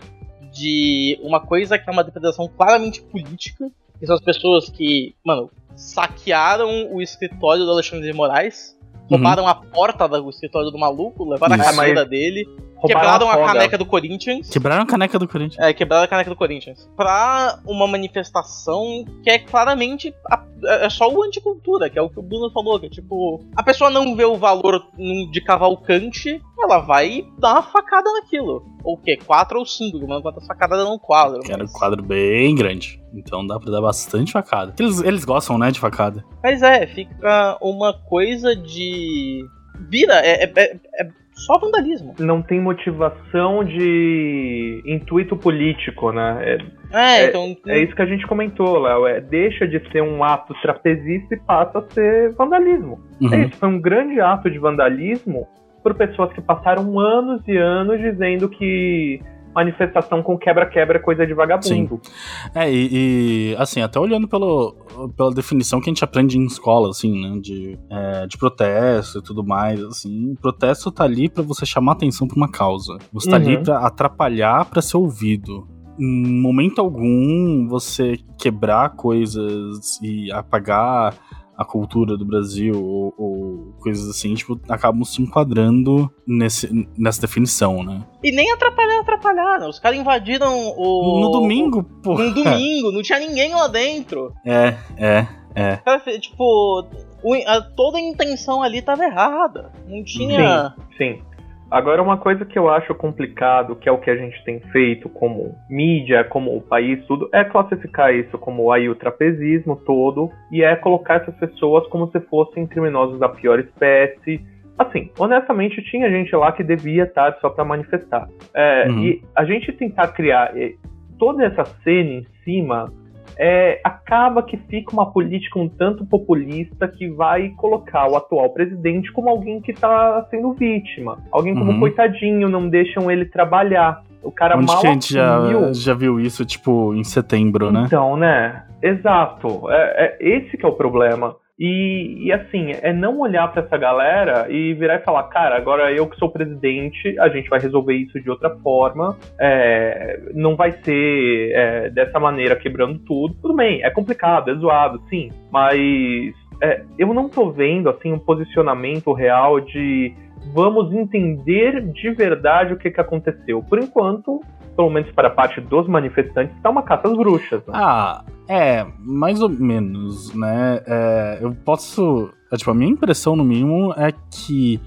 de uma coisa que é uma depredação claramente política, que são as pessoas que, mano, saquearam o escritório do Alexandre de Moraes,
Uhum.
roubaram a porta do escritório do maluco, levaram
Isso.
a cadeira dele, quebraram a
toga.
caneca do Corinthians.
quebraram a caneca do Corinthians.
É, quebraram a caneca do Corinthians. Pra uma manifestação que é claramente a- é só o anticultura, que é o que o Bruno falou, que é tipo, a pessoa não vê o valor num- de Cavalcante, ela vai dar uma facada naquilo. Ou o quê? Quatro ou cinco, não quantas facadas dá num quadro.
Que era um
mas-
quadro bem grande, então dá pra dar bastante facada. Eles, eles gostam, né, de facada.
Mas é, fica uma coisa de. Vira, é, é- é- é só vandalismo.
Não tem motivação de intuito político, né? É,
É,
É-
então.
É isso que a gente comentou, Léo. É, deixa de ser um ato trapezista e passa a ser vandalismo. É
Uhum.
isso, foi um grande ato de vandalismo por pessoas que passaram anos e anos dizendo que manifestação com quebra-quebra coisa de vagabundo.
É, e, e, assim, até olhando pelo, pela definição que a gente aprende em escola, assim, né, de, é, de protesto e tudo mais, assim, protesto tá ali pra você chamar atenção pra uma causa. Você tá
Uhum.
ali pra atrapalhar pra ser ouvido. Em momento algum, você quebrar coisas e apagar a cultura do Brasil ou, ou coisas assim, tipo, acabam se enquadrando nesse, nessa definição, né?
E nem atrapalhar, atrapalharam. Os caras invadiram o.
No domingo, pô.
Num domingo, não tinha ninguém lá dentro.
É, é, é.
Cara, tipo, o- a- toda a intenção ali tava errada. Não tinha.
Sim. Agora, uma coisa que eu acho complicado, que é o que a gente tem feito como mídia, como o país, tudo, é classificar isso como aí o trapezismo todo e é colocar essas pessoas como se fossem criminosos da pior espécie. assim, honestamente, tinha gente lá que devia estar só para manifestar. É, uhum. E a gente tentar criar eh, toda essa cena em cima é, acaba que fica uma política um tanto populista que vai colocar o atual presidente como alguém que está sendo vítima. Alguém como uhum. coitadinho, não deixam ele trabalhar. O cara
Onde
mal
gente já, já viu isso, tipo, em setembro, né?
Então, né? Exato. É, é esse que é o problema. E, e, assim, é não olhar para essa galera e virar e falar, cara, agora eu que sou presidente, a gente vai resolver isso de outra forma, é, não vai ser é, dessa maneira quebrando tudo. Tudo bem, é complicado, é zoado, sim, mas é, eu não tô vendo assim um posicionamento real de vamos entender de verdade o que, que aconteceu. Por enquanto, pelo menos para a parte dos manifestantes, está uma caça às bruxas. Né?
Ah, é, mais ou menos, né? É, eu posso. É, tipo, a minha impressão, no mínimo, é que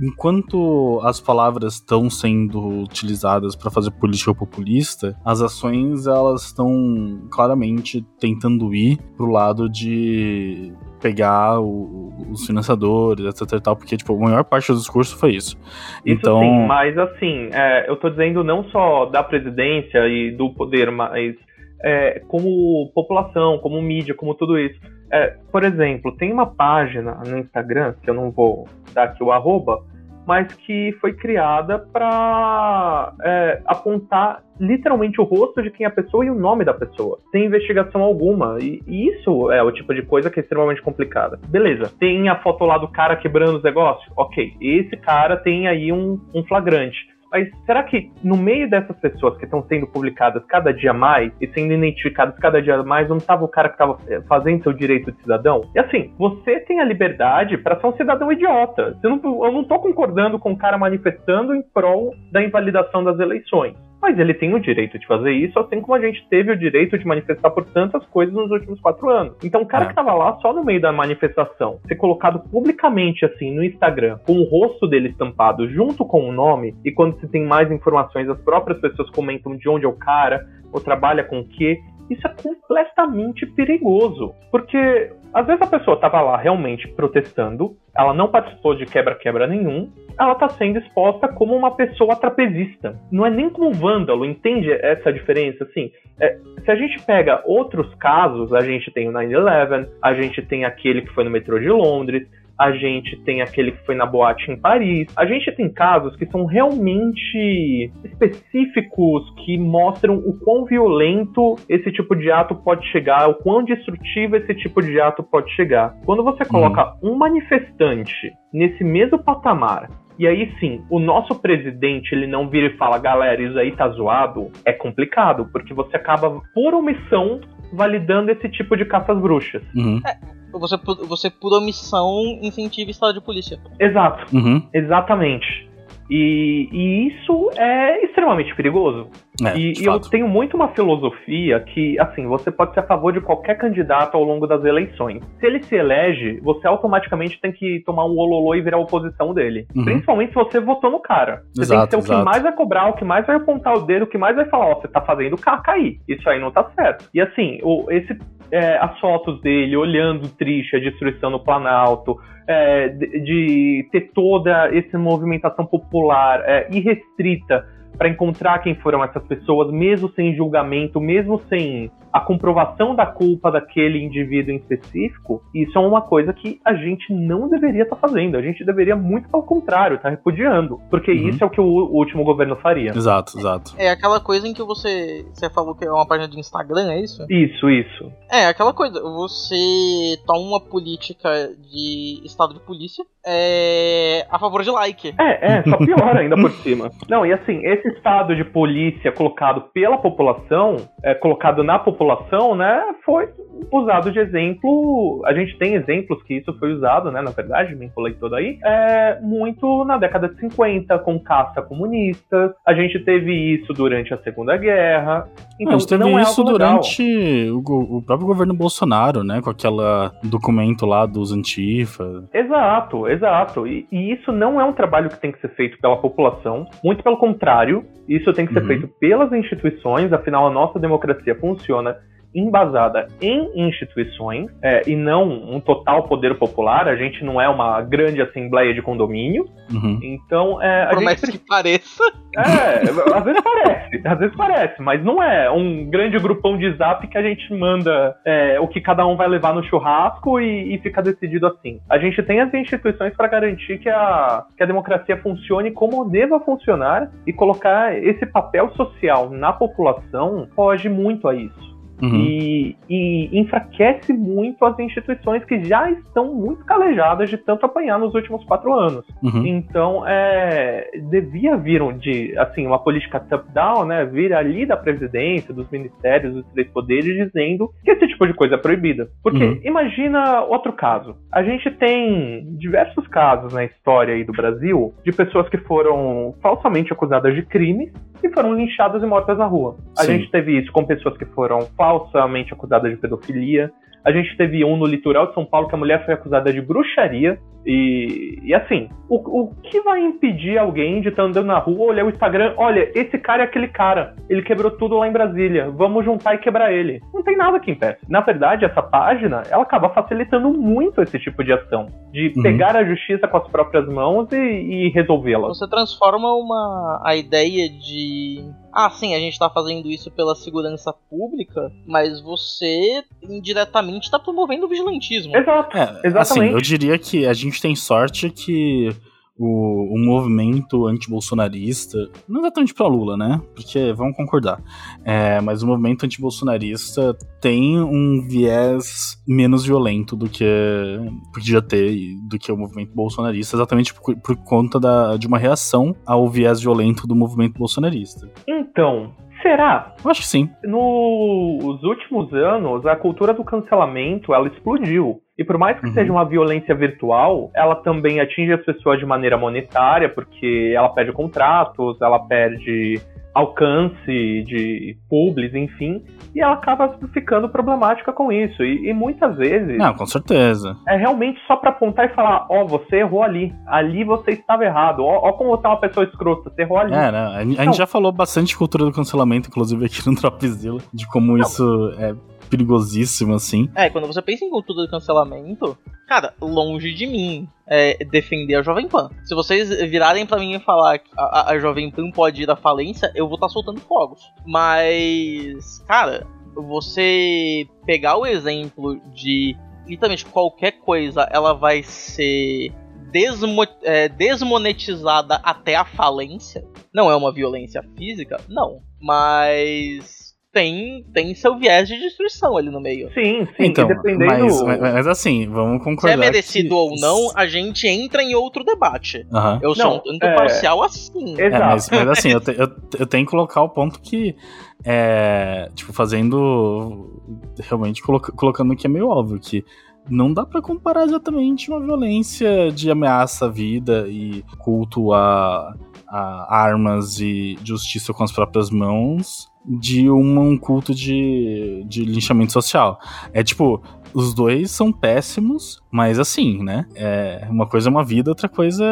enquanto as palavras estão sendo utilizadas para fazer política populista, as ações elas estão claramente tentando ir pro lado de pegar o, os financiadores, etc tal, porque, tipo, a maior parte do discurso foi isso.
Isso então... sim, mas assim, é, eu tô dizendo não só da presidência e do poder, mas é, como população, como mídia, como tudo isso. É, por exemplo, tem uma página no Instagram, que eu não vou dar aqui o arroba, mas que foi criada para é, apontar literalmente o rosto de quem é a pessoa e o nome da pessoa, sem investigação alguma. E, e, isso é o tipo de coisa que é extremamente complicada. Beleza, tem a foto lá do cara quebrando os negócios? Ok, esse cara tem aí um, um flagrante. Mas será que no meio dessas pessoas que estão sendo publicadas cada dia mais e sendo identificadas cada dia mais, não estava o cara que estava eh, fazendo seu direito de cidadão? E assim, você tem a liberdade para ser um cidadão idiota. Eu não, tô concordando com o cara manifestando em prol da invalidação das eleições mas ele tem o direito de fazer isso, assim como a gente teve o direito de manifestar por tantas coisas nos últimos quatro anos. Então, o cara é. que tava lá só no meio da manifestação, ser colocado publicamente assim no Instagram, com o rosto dele estampado junto com o nome, e quando se tem mais informações, as próprias pessoas comentam de onde é o cara, ou trabalha com o quê, isso é completamente perigoso. Porque às vezes a pessoa estava lá realmente protestando, ela não participou de quebra-quebra nenhum, ela está sendo exposta como uma pessoa trapezista. Não é nem como vândalo, entende essa diferença? Assim, é, se a gente pega outros casos, a gente tem o 9-11, a gente tem aquele que foi no metrô de Londres, a gente tem aquele que foi na boate em Paris. A gente tem casos que são realmente específicos que mostram o quão violento esse tipo de ato pode chegar, o quão destrutivo esse tipo de ato pode chegar. Quando você coloca uhum. um manifestante nesse mesmo patamar e aí sim, o nosso presidente ele não vira e fala, galera, isso aí tá zoado, é complicado, porque você acaba, por omissão, validando esse tipo de caças bruxas.
Uhum. É, você, você, por omissão, incentiva o estado de polícia.
Exato. Uhum. Exatamente. E, e, isso é extremamente perigoso. É, e, e eu tenho muito uma filosofia que, assim, você pode ser a favor de qualquer candidato ao longo das eleições. Se ele se elege, você automaticamente tem que tomar um ololô e virar oposição dele. Uhum. Principalmente se você votou no cara. Você exato, tem que ser o que mais vai cobrar, o que mais vai apontar o dedo, o que mais vai falar, ó, oh, você tá fazendo caca aí. Isso aí não tá certo. E assim, o, esse, é, as fotos dele olhando triste a destruição no Planalto, é, de, de, ter toda essa movimentação popular é, irrestrita para encontrar quem foram essas pessoas, mesmo sem julgamento, mesmo sem a comprovação da culpa daquele indivíduo em específico, isso é uma coisa que a gente não deveria estar tá fazendo. A gente deveria muito ao contrário, estar tá repudiando. Porque uhum. isso é o que o, o, último governo faria.
Exato, exato.
É, é aquela coisa em que você, você falou que é uma página de Instagram, é isso?
Isso, isso.
É, aquela coisa. Você toma uma política de estado de polícia é, a favor de like.
É, é, só pior ainda por cima. Não, e assim, esse estado de polícia colocado pela população, é, colocado na população, população, né, foi usado de exemplo. A gente tem exemplos que isso foi usado, né, na verdade, me enrolei todo aí, é, muito na década de 50, com caça comunistas. A gente teve isso durante a Segunda Guerra.
Então, a gente teve não é isso durante o, o, próprio governo Bolsonaro, né, com aquela documento lá dos Antifa.
Exato, exato. E, e isso não é um trabalho que tem que ser feito pela população, muito pelo contrário, isso tem que ser uhum. feito pelas instituições, afinal a nossa democracia funciona embasada em instituições é, e não um total poder popular. A gente não é uma grande assembleia de condomínio.
Uhum.
Então, é, a
Por
gente
mais que pareça.
é, às vezes parece, às vezes parece, mas não é um grande grupão de zap que a gente manda é, o que cada um vai levar no churrasco e, e fica decidido assim. A gente tem as instituições para garantir que a, que a democracia funcione como deva funcionar e colocar esse papel social na população foge muito a isso.
Uhum.
E, e enfraquece muito as instituições que já estão muito calejadas de tanto apanhar nos últimos quatro anos.
Uhum.
Então, é, devia vir um de, assim, uma política top-down, né? Vir ali da presidência, dos ministérios, dos três poderes, dizendo que esse tipo de coisa é proibida. Porque
Uhum.
imagina outro caso. A gente tem diversos casos na história aí do Brasil de pessoas que foram falsamente acusadas de crimes e foram linchadas e mortas na rua. A
Sim.
gente teve isso com pessoas que foram falsamente acusadas de pedofilia. A gente teve um no litoral de São Paulo que a mulher foi acusada de bruxaria. E, e assim, o, o que vai impedir alguém de estar andando na rua, olhar o Instagram? Olha, esse cara é aquele cara. Ele quebrou tudo lá em Brasília. Vamos juntar e quebrar ele. Não tem nada que impeça. Na verdade, essa página, ela acaba facilitando muito esse tipo de ação. De
Uhum.
pegar a justiça com as próprias mãos e, e resolvê-la.
Você transforma uma a ideia de ah, sim, a gente tá fazendo isso pela segurança pública, mas você indiretamente tá promovendo o vigilantismo.
Exato.
É, assim,
Exatamente.
eu diria que a gente tem sorte que o, o movimento antibolsonarista, não exatamente pra Lula, né? Porque vamos concordar. É, mas o movimento antibolsonarista tem um viés menos violento do que podia ter do que o movimento bolsonarista, exatamente por, por conta da, de uma reação ao viés violento do movimento bolsonarista.
Então, será?
Eu acho que sim.
Nos últimos anos, a cultura do cancelamento ela explodiu. E por mais que
Uhum.
seja uma violência virtual, ela também atinge as pessoas de maneira monetária, porque ela perde contratos, ela perde alcance de publis, enfim, e ela acaba ficando problemática com isso. E, e muitas vezes
Não, com certeza.
é realmente só pra apontar e falar: ó, você errou ali, ali você estava errado, ó, ó como é uma pessoa escrota, você errou ali.
É, né? A, gente- a
Não.
gente já falou bastante de cultura do cancelamento, inclusive aqui no Dropzilla, de como isso é perigosíssimo, assim.
É, quando você pensa em cultura do cancelamento, cara, longe de mim é, defender a Jovem Pan. Se vocês virarem pra mim e falar que a, a- Jovem Pan pode ir à falência, eu vou estar soltando fogos. Mas, cara, você pegar o exemplo de literalmente qualquer coisa, ela vai ser desmo- é, desmonetizada até a falência. Não é uma violência física? Não. Mas tem, tem seu viés de destruição ali no meio.
Sim, sim,
Então,
dependendo.
mas, mas, mas assim, vamos
Se
concordar.
é merecido
que-
ou não, a gente entra em outro debate. Eu sou
Não,
um tanto
é-
parcial assim.
É,
Exato.
mas, mas assim, eu, te- eu, eu tenho que colocar o ponto que, é, tipo, fazendo, realmente coloca- colocando que é meio óbvio, que não dá pra comparar exatamente uma violência de ameaça à vida e culto a, a armas e justiça com as próprias mãos de um, culto de, de linchamento social. É tipo, os dois são péssimos, mas assim, né? É, uma coisa é uma vida, outra coisa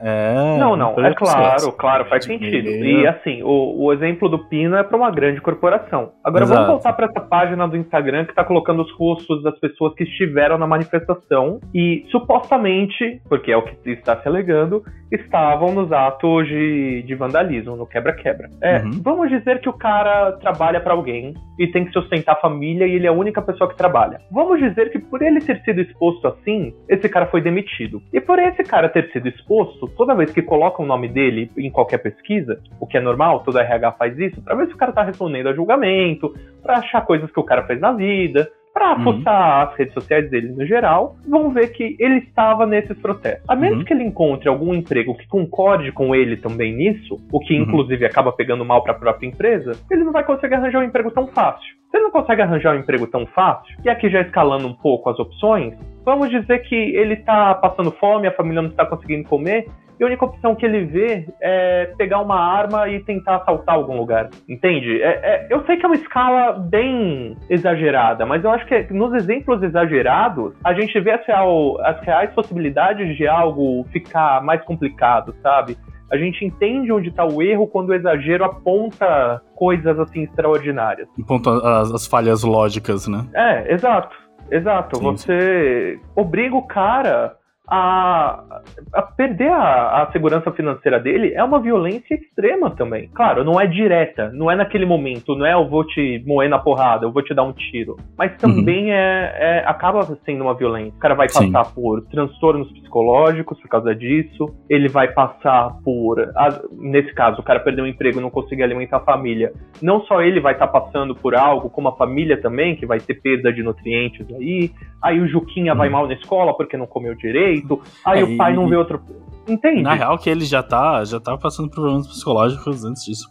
é.
Não, não, é claro, claro, faz sentido. E assim, o, o exemplo do Pino é para uma grande corporação. Agora
Exato.
vamos voltar para essa página do Instagram que tá colocando os rostos das pessoas que estiveram na manifestação e supostamente, porque é o que está se alegando, estavam nos atos de, de vandalismo, no quebra-quebra. É,
Uhum.
Vamos dizer que o cara trabalha para alguém e tem que sustentar a família e ele é a única pessoa que trabalha. Vamos dizer que por ele ter sido exposto assim, esse cara foi demitido. E por esse cara ter sido exposto, toda vez que colocam o nome dele em qualquer pesquisa, o que é normal, todo RH faz isso, pra ver se o cara tá respondendo a julgamento, pra achar coisas que o cara fez na vida,
Uhum.
fuçar as redes sociais dele no geral, vão ver que ele estava nesses protestos. A menos
Uhum.
que ele encontre algum emprego que concorde com ele também nisso, o que
Uhum.
inclusive acaba pegando mal pra própria empresa, ele não vai conseguir arranjar um emprego tão fácil. Se ele não consegue arranjar um emprego tão fácil, e aqui já escalando um pouco as opções, vamos dizer que ele tá passando fome, a família não está conseguindo comer, e a única opção que ele vê é pegar uma arma e tentar assaltar algum lugar. Entende? É- é- eu sei que é uma escala bem exagerada, mas eu acho que nos exemplos exagerados, a gente vê as, real- as reais possibilidades de algo ficar mais complicado, sabe? A gente entende onde está o erro quando o exagero aponta coisas assim extraordinárias.
Aponta as, as falhas lógicas, né?
É, exato. Exato. Sim. Você obriga o cara a, a perder a, a, segurança financeira dele é uma violência extrema também. Claro, não é direta, não é naquele momento, não é eu vou te moer na porrada, eu vou te dar um tiro. Mas também uhum. é, é, acaba sendo uma violência. O cara vai passar Sim. por transtornos psicológicos por causa disso, ele vai passar por. Nesse caso, o cara perdeu o emprego e não conseguir alimentar a família. Não só ele vai estar tá passando por algo, como a família também, que vai ter perda de nutrientes aí. Aí o Juquinha uhum. vai mal na escola porque não comeu direito jeito, aí é, o pai e... não vê outro. Entende?
Na real, que ele já tá, já tá passando problemas psicológicos antes disso.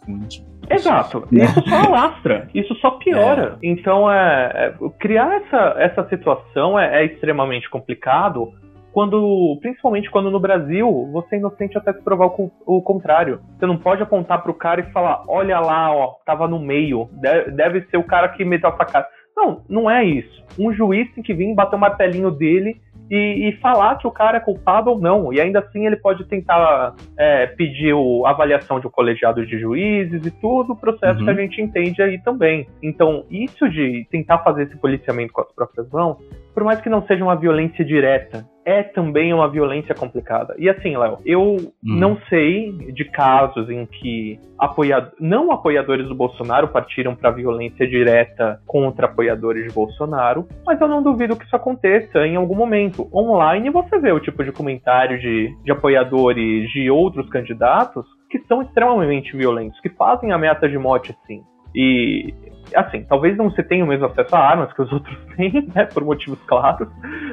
Exato. Isso só alastra, isso só piora. É. Então, é, é, criar essa, essa situação é, é, extremamente complicado, quando, principalmente quando no Brasil você é inocente até se provar o, o contrário. Você não pode apontar pro cara e falar: olha lá, ó, tava no meio, deve, deve ser o cara que meteu a facada. Não, não é isso. Um juiz tem que vir bater o martelinho dele e, e, falar que o cara é culpado ou não. E ainda assim ele pode tentar é, pedir a avaliação de um colegiado de juízes e tudo o processo uhum. que a gente entende aí também. Então, isso de tentar fazer esse policiamento com as próprias mãos, por mais que não seja uma violência direta, é também uma violência complicada. E assim, Léo, eu hum. não sei de casos em que apoiad... não apoiadores do Bolsonaro partiram para violência direta contra apoiadores de Bolsonaro, mas eu não duvido que isso aconteça em algum momento. Online você vê o tipo de comentário de, de apoiadores de outros candidatos que são extremamente violentos, que fazem ameaça de morte sim. E assim, talvez não se tenha o mesmo acesso a armas que os outros têm, né, por motivos claros,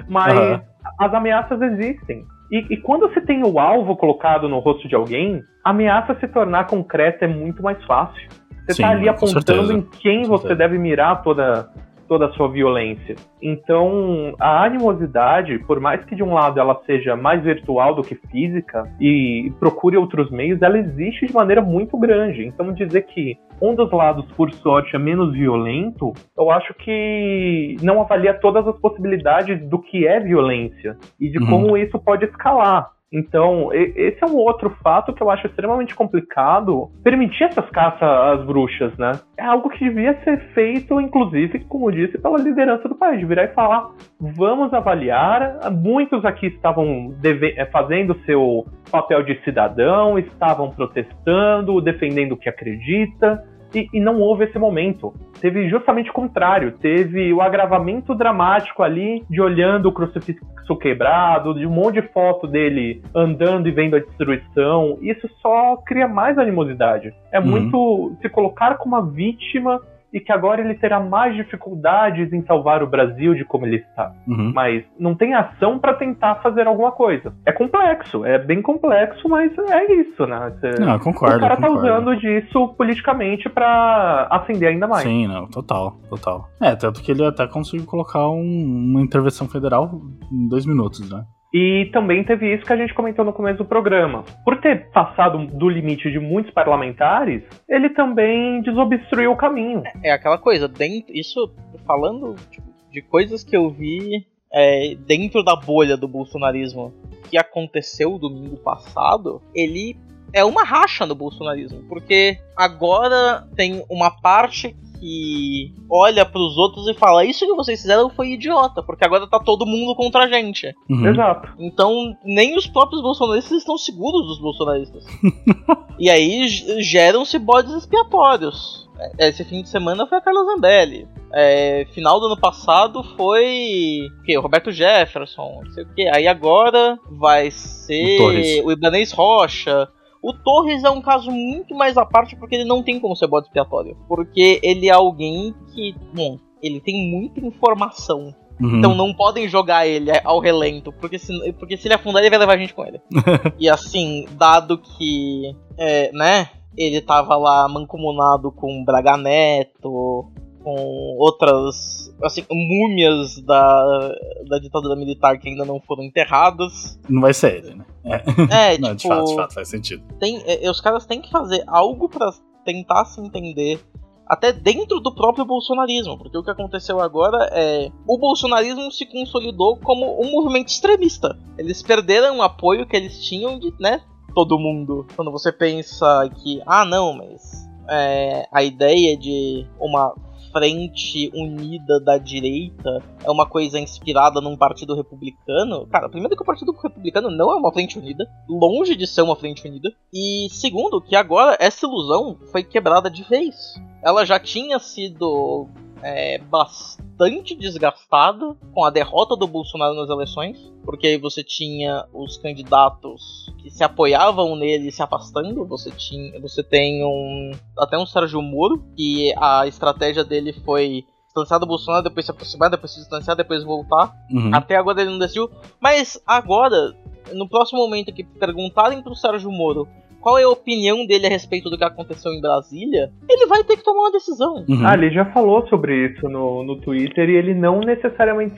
mas uhum. as ameaças existem. E, e, quando você tem o alvo colocado no rosto de alguém, a ameaça se tornar concreta é muito mais fácil. Você está ali apontando em quem você deve mirar toda, toda a sua violência. Então, a animosidade, por mais que de um lado ela seja mais virtual do que física e procure outros meios, ela existe de maneira muito grande. Então, dizer que um dos lados, por sorte, é menos violento, eu acho que não avalia todas as possibilidades do que é violência e de uhum. como isso pode escalar. Então, esse é um outro fato que eu acho extremamente complicado. Permitir essas caças às bruxas, né? É algo que devia ser feito, inclusive, como disse, pela liderança do país. De virar e falar: vamos avaliar. Muitos aqui estavam eh, fazendo seu papel de cidadão, estavam protestando, defendendo o que acredita. E, e, não houve esse momento. Teve justamente o contrário. Teve o agravamento dramático ali de olhando o crucifixo quebrado, de um monte de foto dele andando e vendo a destruição. Isso só cria mais animosidade. É uhum. muito se colocar como uma vítima e que agora ele terá mais dificuldades em salvar o Brasil de como ele está. Uhum. Mas não tem ação para tentar fazer alguma coisa. É complexo, é bem complexo, mas é isso, né?
Você, não, concordo.
O cara
tá
usando disso politicamente para acender ainda mais.
Sim, não, total, total. É, tanto que ele até conseguiu colocar um, uma intervenção federal em dois minutos, né?
E também teve isso que a gente comentou no começo do programa. Por ter passado do limite de muitos parlamentares, ele também desobstruiu o caminho.
É, é aquela coisa, dentro, isso falando tipo, de coisas que eu vi é, dentro da bolha do bolsonarismo que aconteceu domingo passado, ele é uma racha no bolsonarismo, porque agora tem uma parte que olha para os outros e fala: Isso que vocês fizeram foi idiota, porque agora tá todo mundo contra a gente.
Uhum. Exato.
Então, nem os próprios bolsonaristas estão seguros dos bolsonaristas. e aí geram-se bodes expiatórios. É, esse fim de semana foi a Carla Zambelli. É, final do ano passado foi o, quê? o Roberto Jefferson, não sei o que. Aí agora vai ser o, o Ibanez Rocha. O Torres é um caso muito mais à parte porque ele não tem como ser bode expiatório. Porque ele é alguém que, bom, ele tem muita informação. Uhum. Então não podem jogar ele ao relento, porque se, porque se ele afundar, ele vai levar a gente com ele. e assim, dado que, é, né, ele tava lá mancomunado com Braga Neto, com outras assim, múmias da, da ditadura militar que ainda não foram enterradas.
Não vai ser ele, né?
É, é
não,
tipo,
de fato, de fato, faz sentido.
Tem, é, os caras têm que fazer algo para tentar se entender até dentro do próprio bolsonarismo, porque o que aconteceu agora é o bolsonarismo se consolidou como um movimento extremista. Eles perderam o apoio que eles tinham de, né, todo mundo. Quando você pensa que, ah, não, mas é, a ideia de uma frente unida da direita é uma coisa inspirada num partido republicano. Cara, primeiro que o partido republicano não é uma frente unida, longe de ser uma frente unida. E segundo, que agora essa ilusão foi quebrada de vez. Ela já tinha sido é, bastante desgastada com a derrota do Bolsonaro nas eleições, porque aí você tinha os candidatos que se apoiavam nele se afastando. Você tinha, você tem um até um Sérgio Moro que a estratégia dele foi distanciar do Bolsonaro, depois se aproximar, depois se distanciar, depois voltar.
Uhum.
Até agora ele não decidiu. Mas agora, no próximo momento que perguntarem pro Sérgio Moro qual é a opinião dele a respeito do que aconteceu em Brasília, ele vai ter que tomar uma decisão.
Uhum.
Ah, ele já falou sobre isso no, no Twitter e ele não necessariamente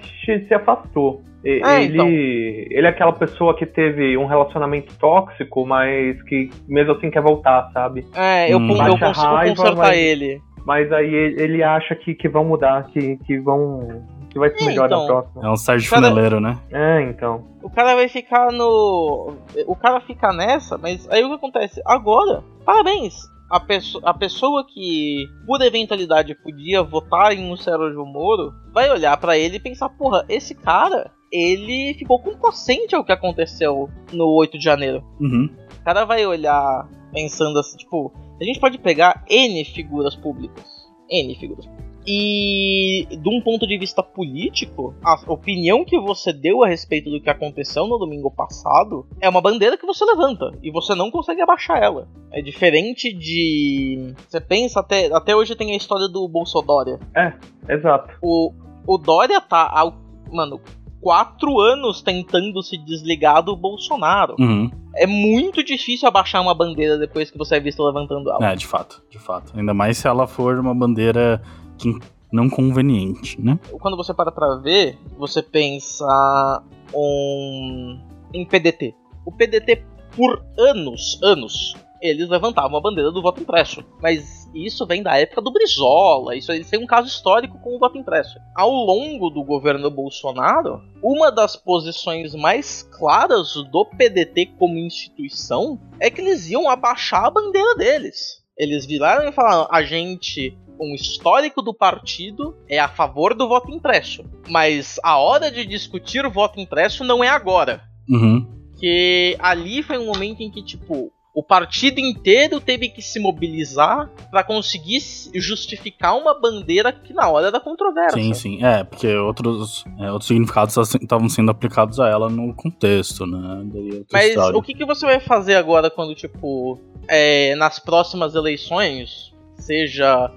se afastou. E-
É,
ele,
então.
ele é aquela pessoa que teve um relacionamento tóxico, mas que mesmo assim quer voltar, sabe?
É, eu,
Hum.
eu consigo
raiva,
consertar
mas-
ele.
Mas aí ele ele acha que, que vão mudar, que, que vão. Que vai ser
É,
melhor
então.
na próxima.
É um Sérgio
Cara-
Funeleiro, né?
É, então.
O cara vai ficar no. O cara fica nessa, mas aí o que acontece? Agora, parabéns! A, pesso a pessoa que, por eventualidade, podia votar em um Sérgio Moro vai olhar pra ele e pensar: porra, esse cara, ele ficou complacente ao que aconteceu no 8 de janeiro.
Uhum.
O cara vai olhar pensando assim, tipo, a gente pode pegar N figuras públicas. N figuras públicas. E de um ponto de vista político, a opinião que você deu a respeito do que aconteceu no domingo passado é uma bandeira que você levanta e você não consegue abaixar ela. É diferente de. Você pensa até. Até hoje tem a história do Bolsonaro.
Exato.
O, o Dória tá há, mano, quatro anos tentando se desligar do Bolsonaro.
Uhum.
É muito difícil abaixar uma bandeira depois que você é visto levantando ela.
É, de fato, de fato. Ainda mais se ela for uma bandeira não conveniente, né?
Quando você para pra ver, você pensa um, em PDT. O PDT, por anos, anos, eles levantavam a bandeira do voto impresso. Mas isso vem da época do Brizola, isso eles têm um caso histórico com o voto impresso. Ao longo do governo Bolsonaro, uma das posições mais claras do PDT como instituição é que eles iam abaixar a bandeira deles. Eles viraram e falaram: a gente um histórico do partido é a favor do voto impresso. Mas a hora de discutir o voto impresso não é agora.
Uhum.
Que ali foi um momento em que, tipo, o partido inteiro teve que se mobilizar para conseguir justificar uma bandeira que na hora da controvérsia.
Sim, sim. É, porque outros, é, outros significados estavam sendo aplicados a ela no contexto, né? É
Mas
história.
o que, que você vai fazer agora quando, tipo, é, nas próximas eleições, seja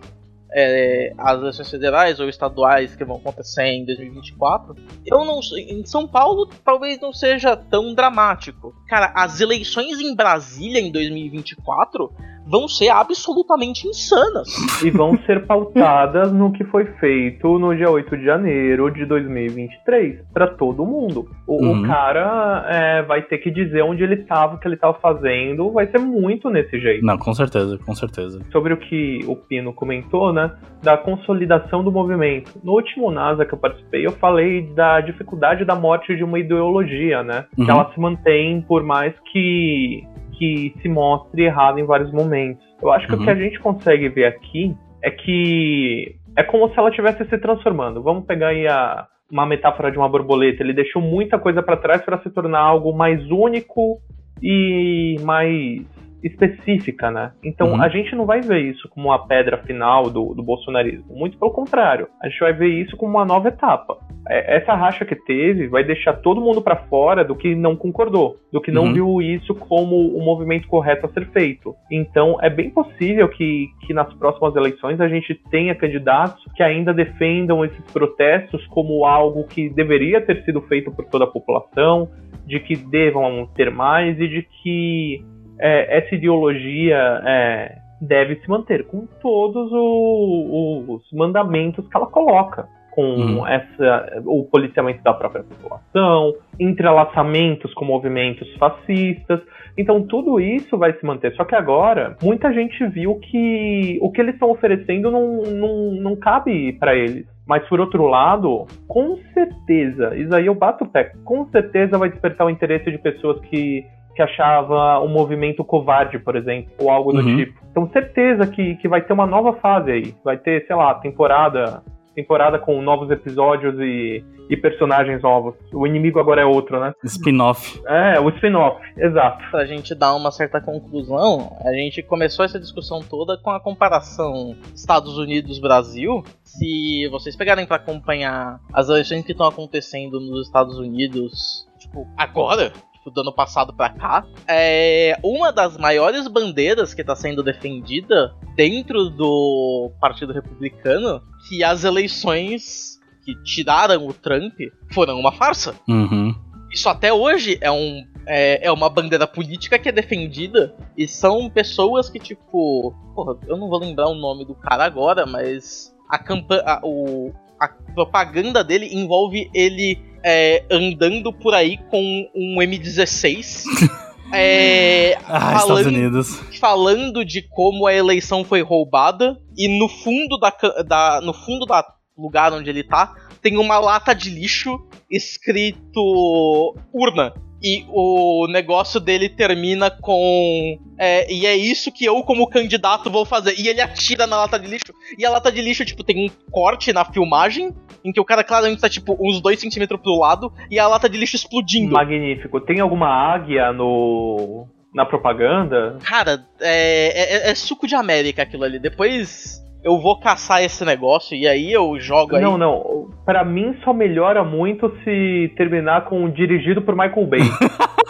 é, as eleições federais ou estaduais que vão acontecer em 2024, eu não. Em São Paulo talvez não seja tão dramático. Cara, as eleições em Brasília em 2024 vão ser absolutamente insanas.
E vão ser pautadas no que foi feito no dia 8 de janeiro de 2023 para todo mundo. O, o
Uhum.
cara é, vai ter que dizer onde ele tava, o que ele tava fazendo, vai ser muito nesse jeito.
Não, com certeza, com certeza.
Sobre o que o Pino comentou, né, da consolidação do movimento. No último NASA que eu participei, eu falei da dificuldade da morte de uma ideologia, né,
Uhum.
que ela se mantém por mais que que se mostre errada em vários momentos. Eu acho que
Uhum.
o que a gente consegue ver aqui é que é como se ela estivesse se transformando. Vamos pegar aí a, uma metáfora de uma borboleta. Ele deixou muita coisa para trás para se tornar algo mais único e mais específica, né? Então
Uhum.
a gente não vai ver isso como uma pedra final do, do bolsonarismo. Muito pelo contrário. A gente vai ver isso como uma nova etapa. É, Essa racha que teve vai deixar todo mundo para fora do que não concordou, do que não
Uhum.
viu isso como o movimento correto a ser feito. Então é bem possível que, que nas próximas eleições a gente tenha candidatos que ainda defendam esses protestos como algo que deveria ter sido feito por toda a população, de que devam ter mais e de que é, essa ideologia é, deve se manter com todos o- os mandamentos que ela coloca. Com
Uhum.
essa, o policiamento da própria população, entrelaçamentos com movimentos fascistas. Então tudo isso vai se manter. Só que agora, muita gente viu que o que eles estão oferecendo não, não, não cabe para eles. Mas por outro lado, com certeza, isso aí eu bato o pé, com certeza vai despertar o interesse de pessoas que que achava um movimento covarde, por exemplo, ou algo do
Uhum.
tipo. Então, certeza que, que vai ter uma nova fase aí. Vai ter, sei lá, temporada temporada com novos episódios e, e personagens novos. O inimigo agora é outro, né?
Spin-off.
É, o spin-off, exato.
Pra gente dar uma certa conclusão, a gente começou essa discussão toda com a comparação Estados Unidos-Brasil. Se vocês pegarem pra acompanhar as eleições que estão acontecendo nos Estados Unidos, tipo, agora, tipo, do ano passado pra cá, é uma das maiores bandeiras que tá sendo defendida dentro do Partido Republicano que as eleições que tiraram o Trump foram uma farsa.
Uhum.
Isso até hoje é, um, é, é uma bandeira política que é defendida. E são pessoas que, tipo. Porra, eu não vou lembrar o nome do cara agora, mas a campanha. O, a propaganda dele envolve ele é, andando por aí com um M16. é,
Ah, Estados
falando,
Unidos.
falando de como a eleição foi roubada. E no fundo da, da, no fundo da lugar onde ele tá, tem uma lata de lixo escrito urna. E o negócio dele termina com. é, e é isso que eu, como candidato, vou fazer. E ele atira na lata de lixo. E a lata de lixo, tipo, tem um corte na filmagem. Em que o cara claramente tá, tipo, uns 2 centímetros pro lado. E a lata de lixo explodindo.
Magnífico. Tem alguma águia no na propaganda?
Cara, é, é- é suco de América aquilo ali. Depois eu vou caçar esse negócio e aí eu jogo aí.
Não, não. Pra mim só melhora muito se terminar com dirigido por Michael Bay.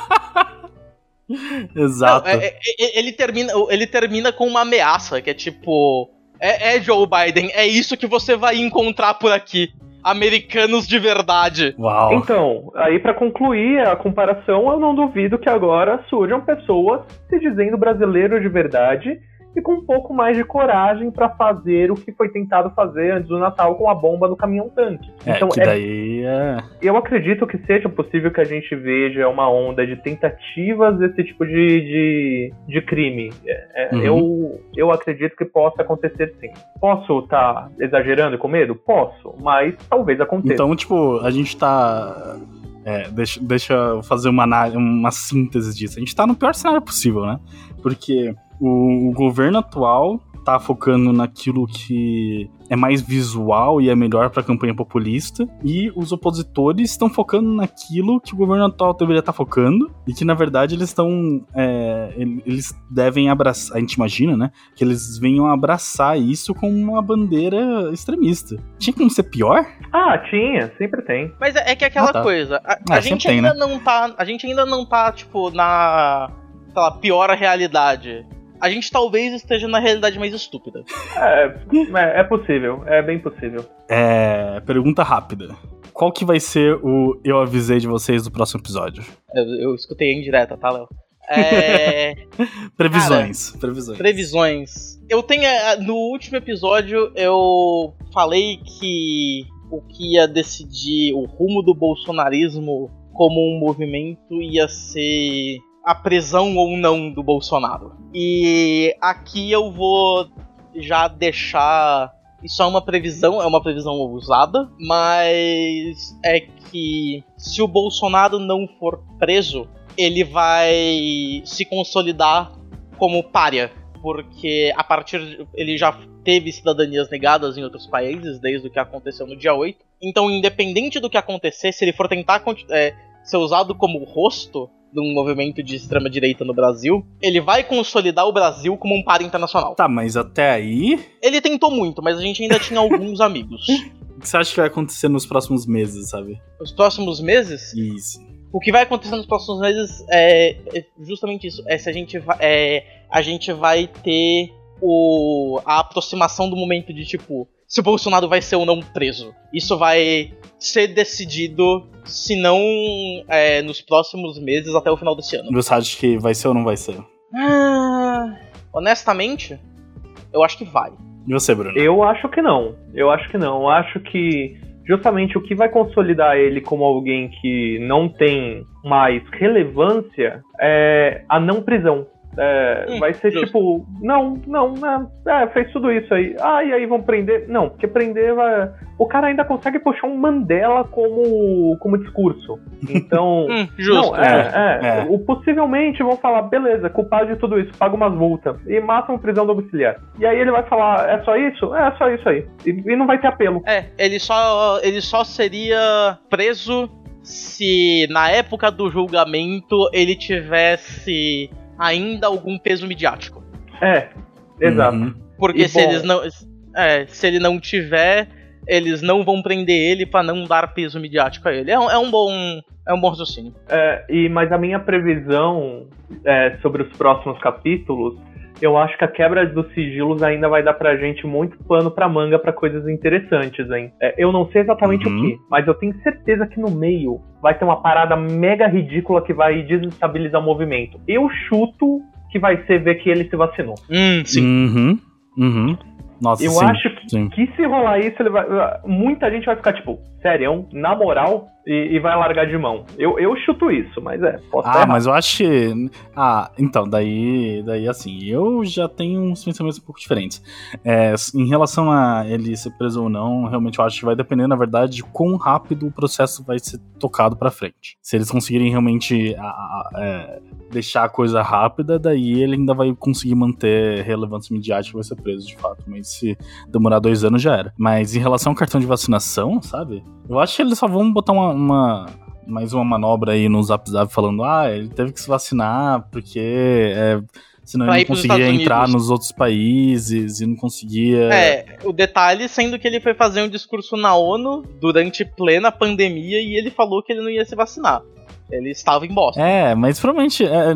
Exato.
Não, é- é- é- ele, termina, ele termina com uma ameaça, que é tipo. É, é Joe Biden, é isso que você vai encontrar por aqui. Americanos de verdade.
Uau.
Então, aí pra concluir a comparação, eu não duvido que agora surjam pessoas se dizendo brasileiros de verdade e com um pouco mais de coragem pra fazer o que foi tentado fazer antes do Natal com a bomba no caminhão tanque.
É,
então,
que
é-
daí é.
eu acredito que seja possível que a gente veja uma onda de tentativas desse tipo de, de, de crime. É, é,
Uhum.
eu, eu acredito que possa acontecer sim. Posso estar exagerando e com medo? Posso, mas talvez aconteça.
Então, tipo, a gente tá. É, deixa, deixa eu fazer uma, uma síntese disso. A gente tá no pior cenário possível, né? Porque o, o governo atual tá focando naquilo que é mais visual e é melhor pra campanha populista. E os opositores estão focando naquilo que o governo atual deveria estar focando. E que, na verdade, eles estão. é, ele- eles devem abraçar. A gente imagina, né? Que eles venham abraçar isso com uma bandeira extremista. Tinha como ser pior?
Ah, tinha, sempre tem.
Mas é, é que é aquela
Ah, tá.
coisa. A,
Ah,
a gente
tem,
ainda não tá. A gente ainda não tá, tipo, na. Sei lá, pior realidade. A gente talvez esteja na realidade mais estúpida.
É, é, é possível, é bem possível.
É, pergunta rápida. Qual que vai ser o Eu Avisei de Vocês do próximo episódio?
Eu, eu escutei em direta, tá, Léo? É.
Previsões. previsões.
Previsões. Eu tenho. eh, No último episódio eu falei que o que ia decidir o rumo do bolsonarismo como um movimento ia ser a prisão ou não do Bolsonaro. E aqui eu vou já deixar. Isso é uma previsão, é uma previsão ousada, mas é que se o Bolsonaro não for preso, ele vai se consolidar como párea, porque a partir de, ele já teve cidadanias negadas em outros países desde o que aconteceu no dia 8. Então, independente do que acontecer, se ele for tentar é, ser usado como rosto de um movimento de extrema direita no Brasil, ele vai consolidar o Brasil como um par internacional.
Tá, mas até aí,
Ele tentou muito, mas a gente ainda tinha alguns amigos.
o que você acha que vai acontecer nos próximos meses, sabe?
Os próximos meses,
Isso.
o que vai acontecer nos próximos meses é, é justamente isso. É se a gente vai, é, a gente vai ter o, a aproximação do momento de tipo se o Bolsonaro vai ser ou não preso. Isso vai ser decidido, se não é, nos próximos meses até o final desse ano.
Você acha que vai ser ou não vai ser?
Ah, honestamente, eu acho que vai.
E você, Bruno?
Eu acho que não. Eu acho que não. Eu acho que justamente o que vai consolidar ele como alguém que não tem mais relevância é a não prisão. É,
Hum,
vai ser
justo.
tipo, não, não, né, é, fez tudo isso aí. Ah, e aí vão prender? Não, porque prender vai. O cara ainda consegue puxar um Mandela como, como discurso. Então.
Hum, justo.
Não, é, é,
é.
O, possivelmente vão falar, beleza, culpado de tudo isso, paga umas multas e matam prisão domiciliar. E aí ele vai falar, é só isso? É, é só isso aí. E, e não vai ter apelo.
É, ele só, ele só seria preso se na época do julgamento ele tivesse ainda algum peso midiático.
É, exato.
Uhum.
Porque
E
se
bom-
eles não. É, se ele não tiver, eles não vão prender ele pra não dar peso midiático a ele. É um, é um bom. É um bom raciocínio.
É, e, mas a minha previsão é, sobre os próximos capítulos, eu acho que a quebra dos sigilos ainda vai dar pra gente muito pano pra manga pra coisas interessantes, hein? É, eu não sei exatamente
Uhum.
o que, mas eu tenho certeza que no meio vai ter uma parada mega ridícula que vai desestabilizar o movimento. Eu chuto que vai ser ver que ele se vacinou.
Hum, sim.
Uhum. Uhum. Nossa,
Eu
sim,
acho que,
sim.
que se rolar isso, ele vai, muita gente vai ficar tipo, sério, na moral, e, e vai largar de mão. Eu, eu chuto isso, mas é,
Ah, mas eu acho que. Ah, então, daí, daí assim, eu já tenho uns pensamentos um pouco diferentes. É, em relação a ele ser preso ou não, realmente eu acho que vai depender, na verdade, de quão rápido o processo vai ser tocado pra frente. Se eles conseguirem realmente a- a- é, deixar a coisa rápida, daí ele ainda vai conseguir manter relevância midiática e vai ser preso de fato. Mas se demorar dois anos já era. Mas em relação ao cartão de vacinação, sabe? Eu acho que eles só vão botar uma- uma mais uma manobra aí no Zap Zap falando: ah, ele teve que se vacinar porque é, senão
Pra
ele não conseguia entrar nos outros países e não conseguia.
É, o detalhe sendo que ele foi fazer um discurso na ONU durante plena pandemia e ele falou que ele não ia se vacinar. Ele estava em Boston.
É, mas provavelmente é, é,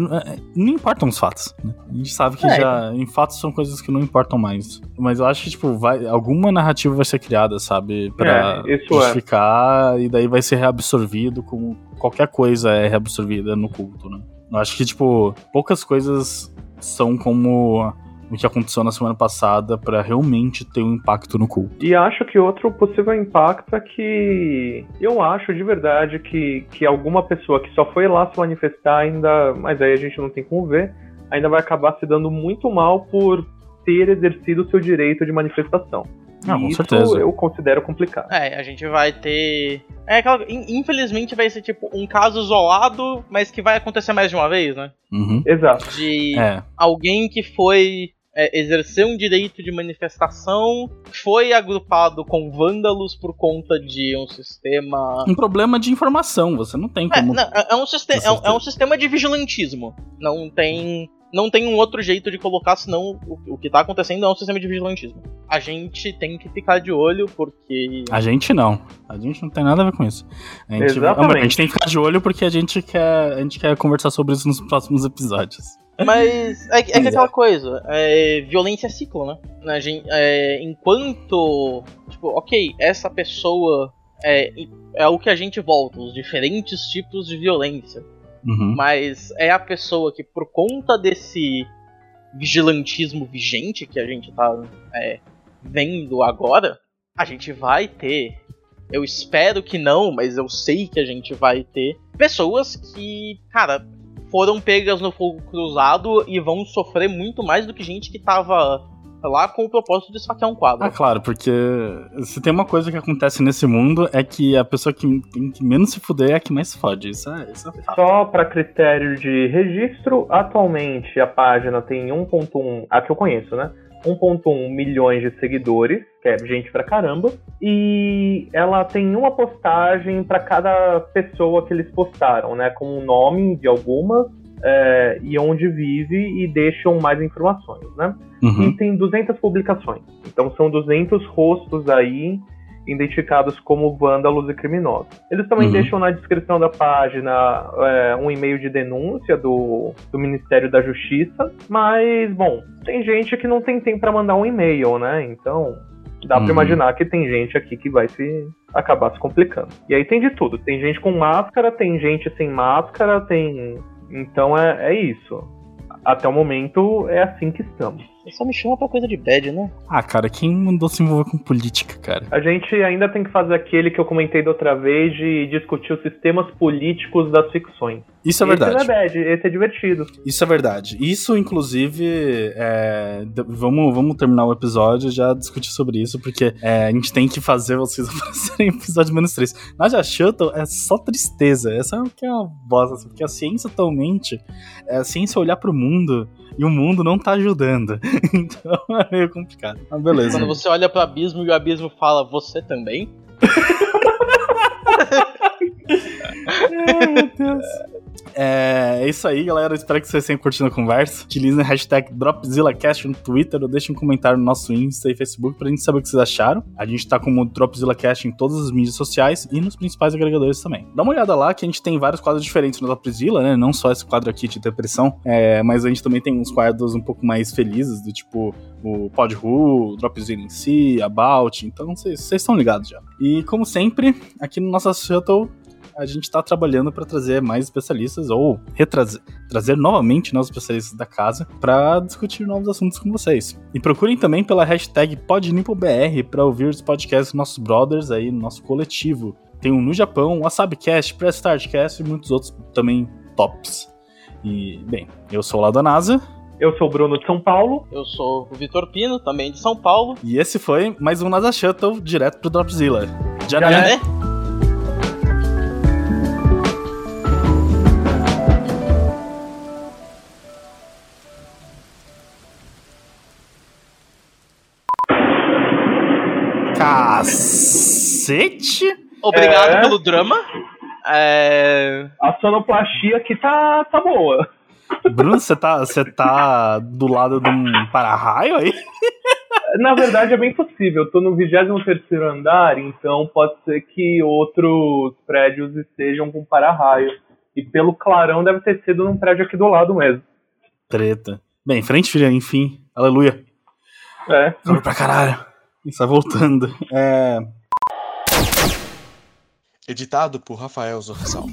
não importam os fatos. né? A gente sabe que
É.
já em fatos são coisas que não importam mais. Mas eu acho que tipo vai, alguma narrativa vai ser criada, sabe, Pra
É, é.
justificar e daí vai ser reabsorvido como qualquer coisa é reabsorvida no culto, né? Eu acho que tipo poucas coisas são como o que aconteceu na semana passada pra realmente ter um impacto no culto.
E acho que outro possível impacto é que eu acho de verdade que, que alguma pessoa que só foi lá se manifestar ainda, mas aí a gente não tem como ver, ainda vai acabar se dando muito mal por ter exercido o seu direito de manifestação.
Ah,
E
com
isso
certeza.
eu considero complicado.
É, a gente vai ter. É Infelizmente vai ser tipo um caso isolado, mas que vai acontecer mais de uma vez, né?
Uhum.
Exato.
De
É.
alguém que foi é, exercer um direito de manifestação, foi agrupado com vândalos por conta de um sistema.
Um problema de informação, você não tem
É,
como.
não, é, é um siste- é, um,
Você-
é um sistema de vigilantismo. Não tem. Não tem um outro jeito de colocar, senão o, o que tá acontecendo é um sistema de vigilantismo. A gente tem que ficar de olho, porque.
A gente não. A gente não tem nada a ver com isso. A gente,
Exatamente.
a gente tem que ficar de olho porque a gente quer, a gente quer conversar sobre isso nos próximos episódios.
Mas é, é que
é.
aquela coisa, é, violência é ciclo, né? A gente, é, enquanto, tipo, ok, essa pessoa é, é o que a gente volta, os diferentes tipos de violência.
Uhum.
Mas é a pessoa que, por conta desse vigilantismo vigente que a gente tá é, vendo agora, a gente vai ter. Eu espero que não, mas eu sei que a gente vai ter pessoas que, cara, foram pegas no fogo cruzado e vão sofrer muito mais do que gente que tava lá com o propósito de esfaquear um quadro.
Ah, claro, porque se tem uma coisa que acontece nesse mundo é que a pessoa que tem que menos se fuder é a que mais fode. Isso é, isso é fato.
Só para critério de registro, atualmente a página tem 1.1, a que eu conheço, né? 1.1 milhões de seguidores, que é gente pra caramba, e ela tem uma postagem para cada pessoa que eles postaram, né? Com o nome de algumas é, e onde vive e deixam mais informações, né?
Uhum.
E tem 200 publicações. Então são 200 rostos aí identificados como vândalos e criminosos. Eles também
Uhum.
deixam na descrição da página é, um e-mail de denúncia do, do Ministério da Justiça, mas, bom, tem gente que não tem tempo para mandar um e-mail, né? Então dá
Uhum.
pra imaginar que tem gente aqui que vai se acabar se complicando. E aí tem de tudo. Tem gente com máscara, tem gente sem máscara, tem. Então é, é isso. Até o momento é assim que estamos.
Só me chama pra coisa de bad, né?
Ah, cara, quem mandou se envolver com política, cara?
A gente ainda tem que fazer aquele que eu comentei da outra vez de discutir os sistemas políticos das ficções.
Isso é verdade.
Esse não é bad, esse é divertido.
Isso é verdade. Isso, inclusive, é, vamos, vamos terminar o episódio e já discutir sobre isso, porque é, a gente tem que fazer vocês aparecerem em episódio menos 3. Naja Shuttle é só tristeza. Essa é o que é uma bosta, assim, porque a ciência atualmente é a ciência olhar pro mundo e o mundo não tá ajudando. Então é meio complicado. Mas beleza.
Quando você olha pro abismo e o abismo fala, você também?
Ai, meu Deus. É, é isso aí, galera. Espero que vocês tenham curtido a conversa. Utilizem a hashtag DropzillaCast no Twitter ou deixem um comentário no nosso Insta e Facebook pra gente saber o que vocês acharam. A gente tá como DropzillaCast em todas as mídias sociais e nos principais agregadores também. Dá uma olhada lá que a gente tem vários quadros diferentes no Dropzilla, né? Não só esse quadro aqui de depressão, é, mas a gente também tem uns quadros um pouco mais felizes, do tipo o Pod Who, o Dropzilla em si, About. Então vocês estão ligados já. E como sempre, aqui no nosso Shuttle a gente está trabalhando para trazer mais especialistas ou retrazer, trazer novamente novos especialistas da casa para discutir novos assuntos com vocês. E procurem também pela hashtag PodNipoBR para ouvir os podcasts dos nossos brothers aí no nosso coletivo. Tem um no Japão, o WasabiCast, Press Startcast e muitos outros também tops. E, bem, eu sou lá da NASA
Eu sou o Bruno de São Paulo.
Eu sou o Vitor Pino, também de São Paulo.
e esse foi mais um NASA Shuttle direto pro Dropzilla. Já,
Já
né?
é.
né?
Cacete!
Obrigado
É.
pelo drama. É...
A sonoplastia aqui tá, tá boa.
Bruno, você tá, você tá do lado de um para-raio aí?
Na verdade é bem possível. Eu tô no 23 andar, então pode ser que outros prédios estejam com para-raio. E pelo clarão deve ter sido num prédio aqui do lado mesmo.
Treta. Bem, frente, filha, enfim. Aleluia.
É.
Calor pra caralho. Está voltando. É.
Editado por Rafael Zorzal.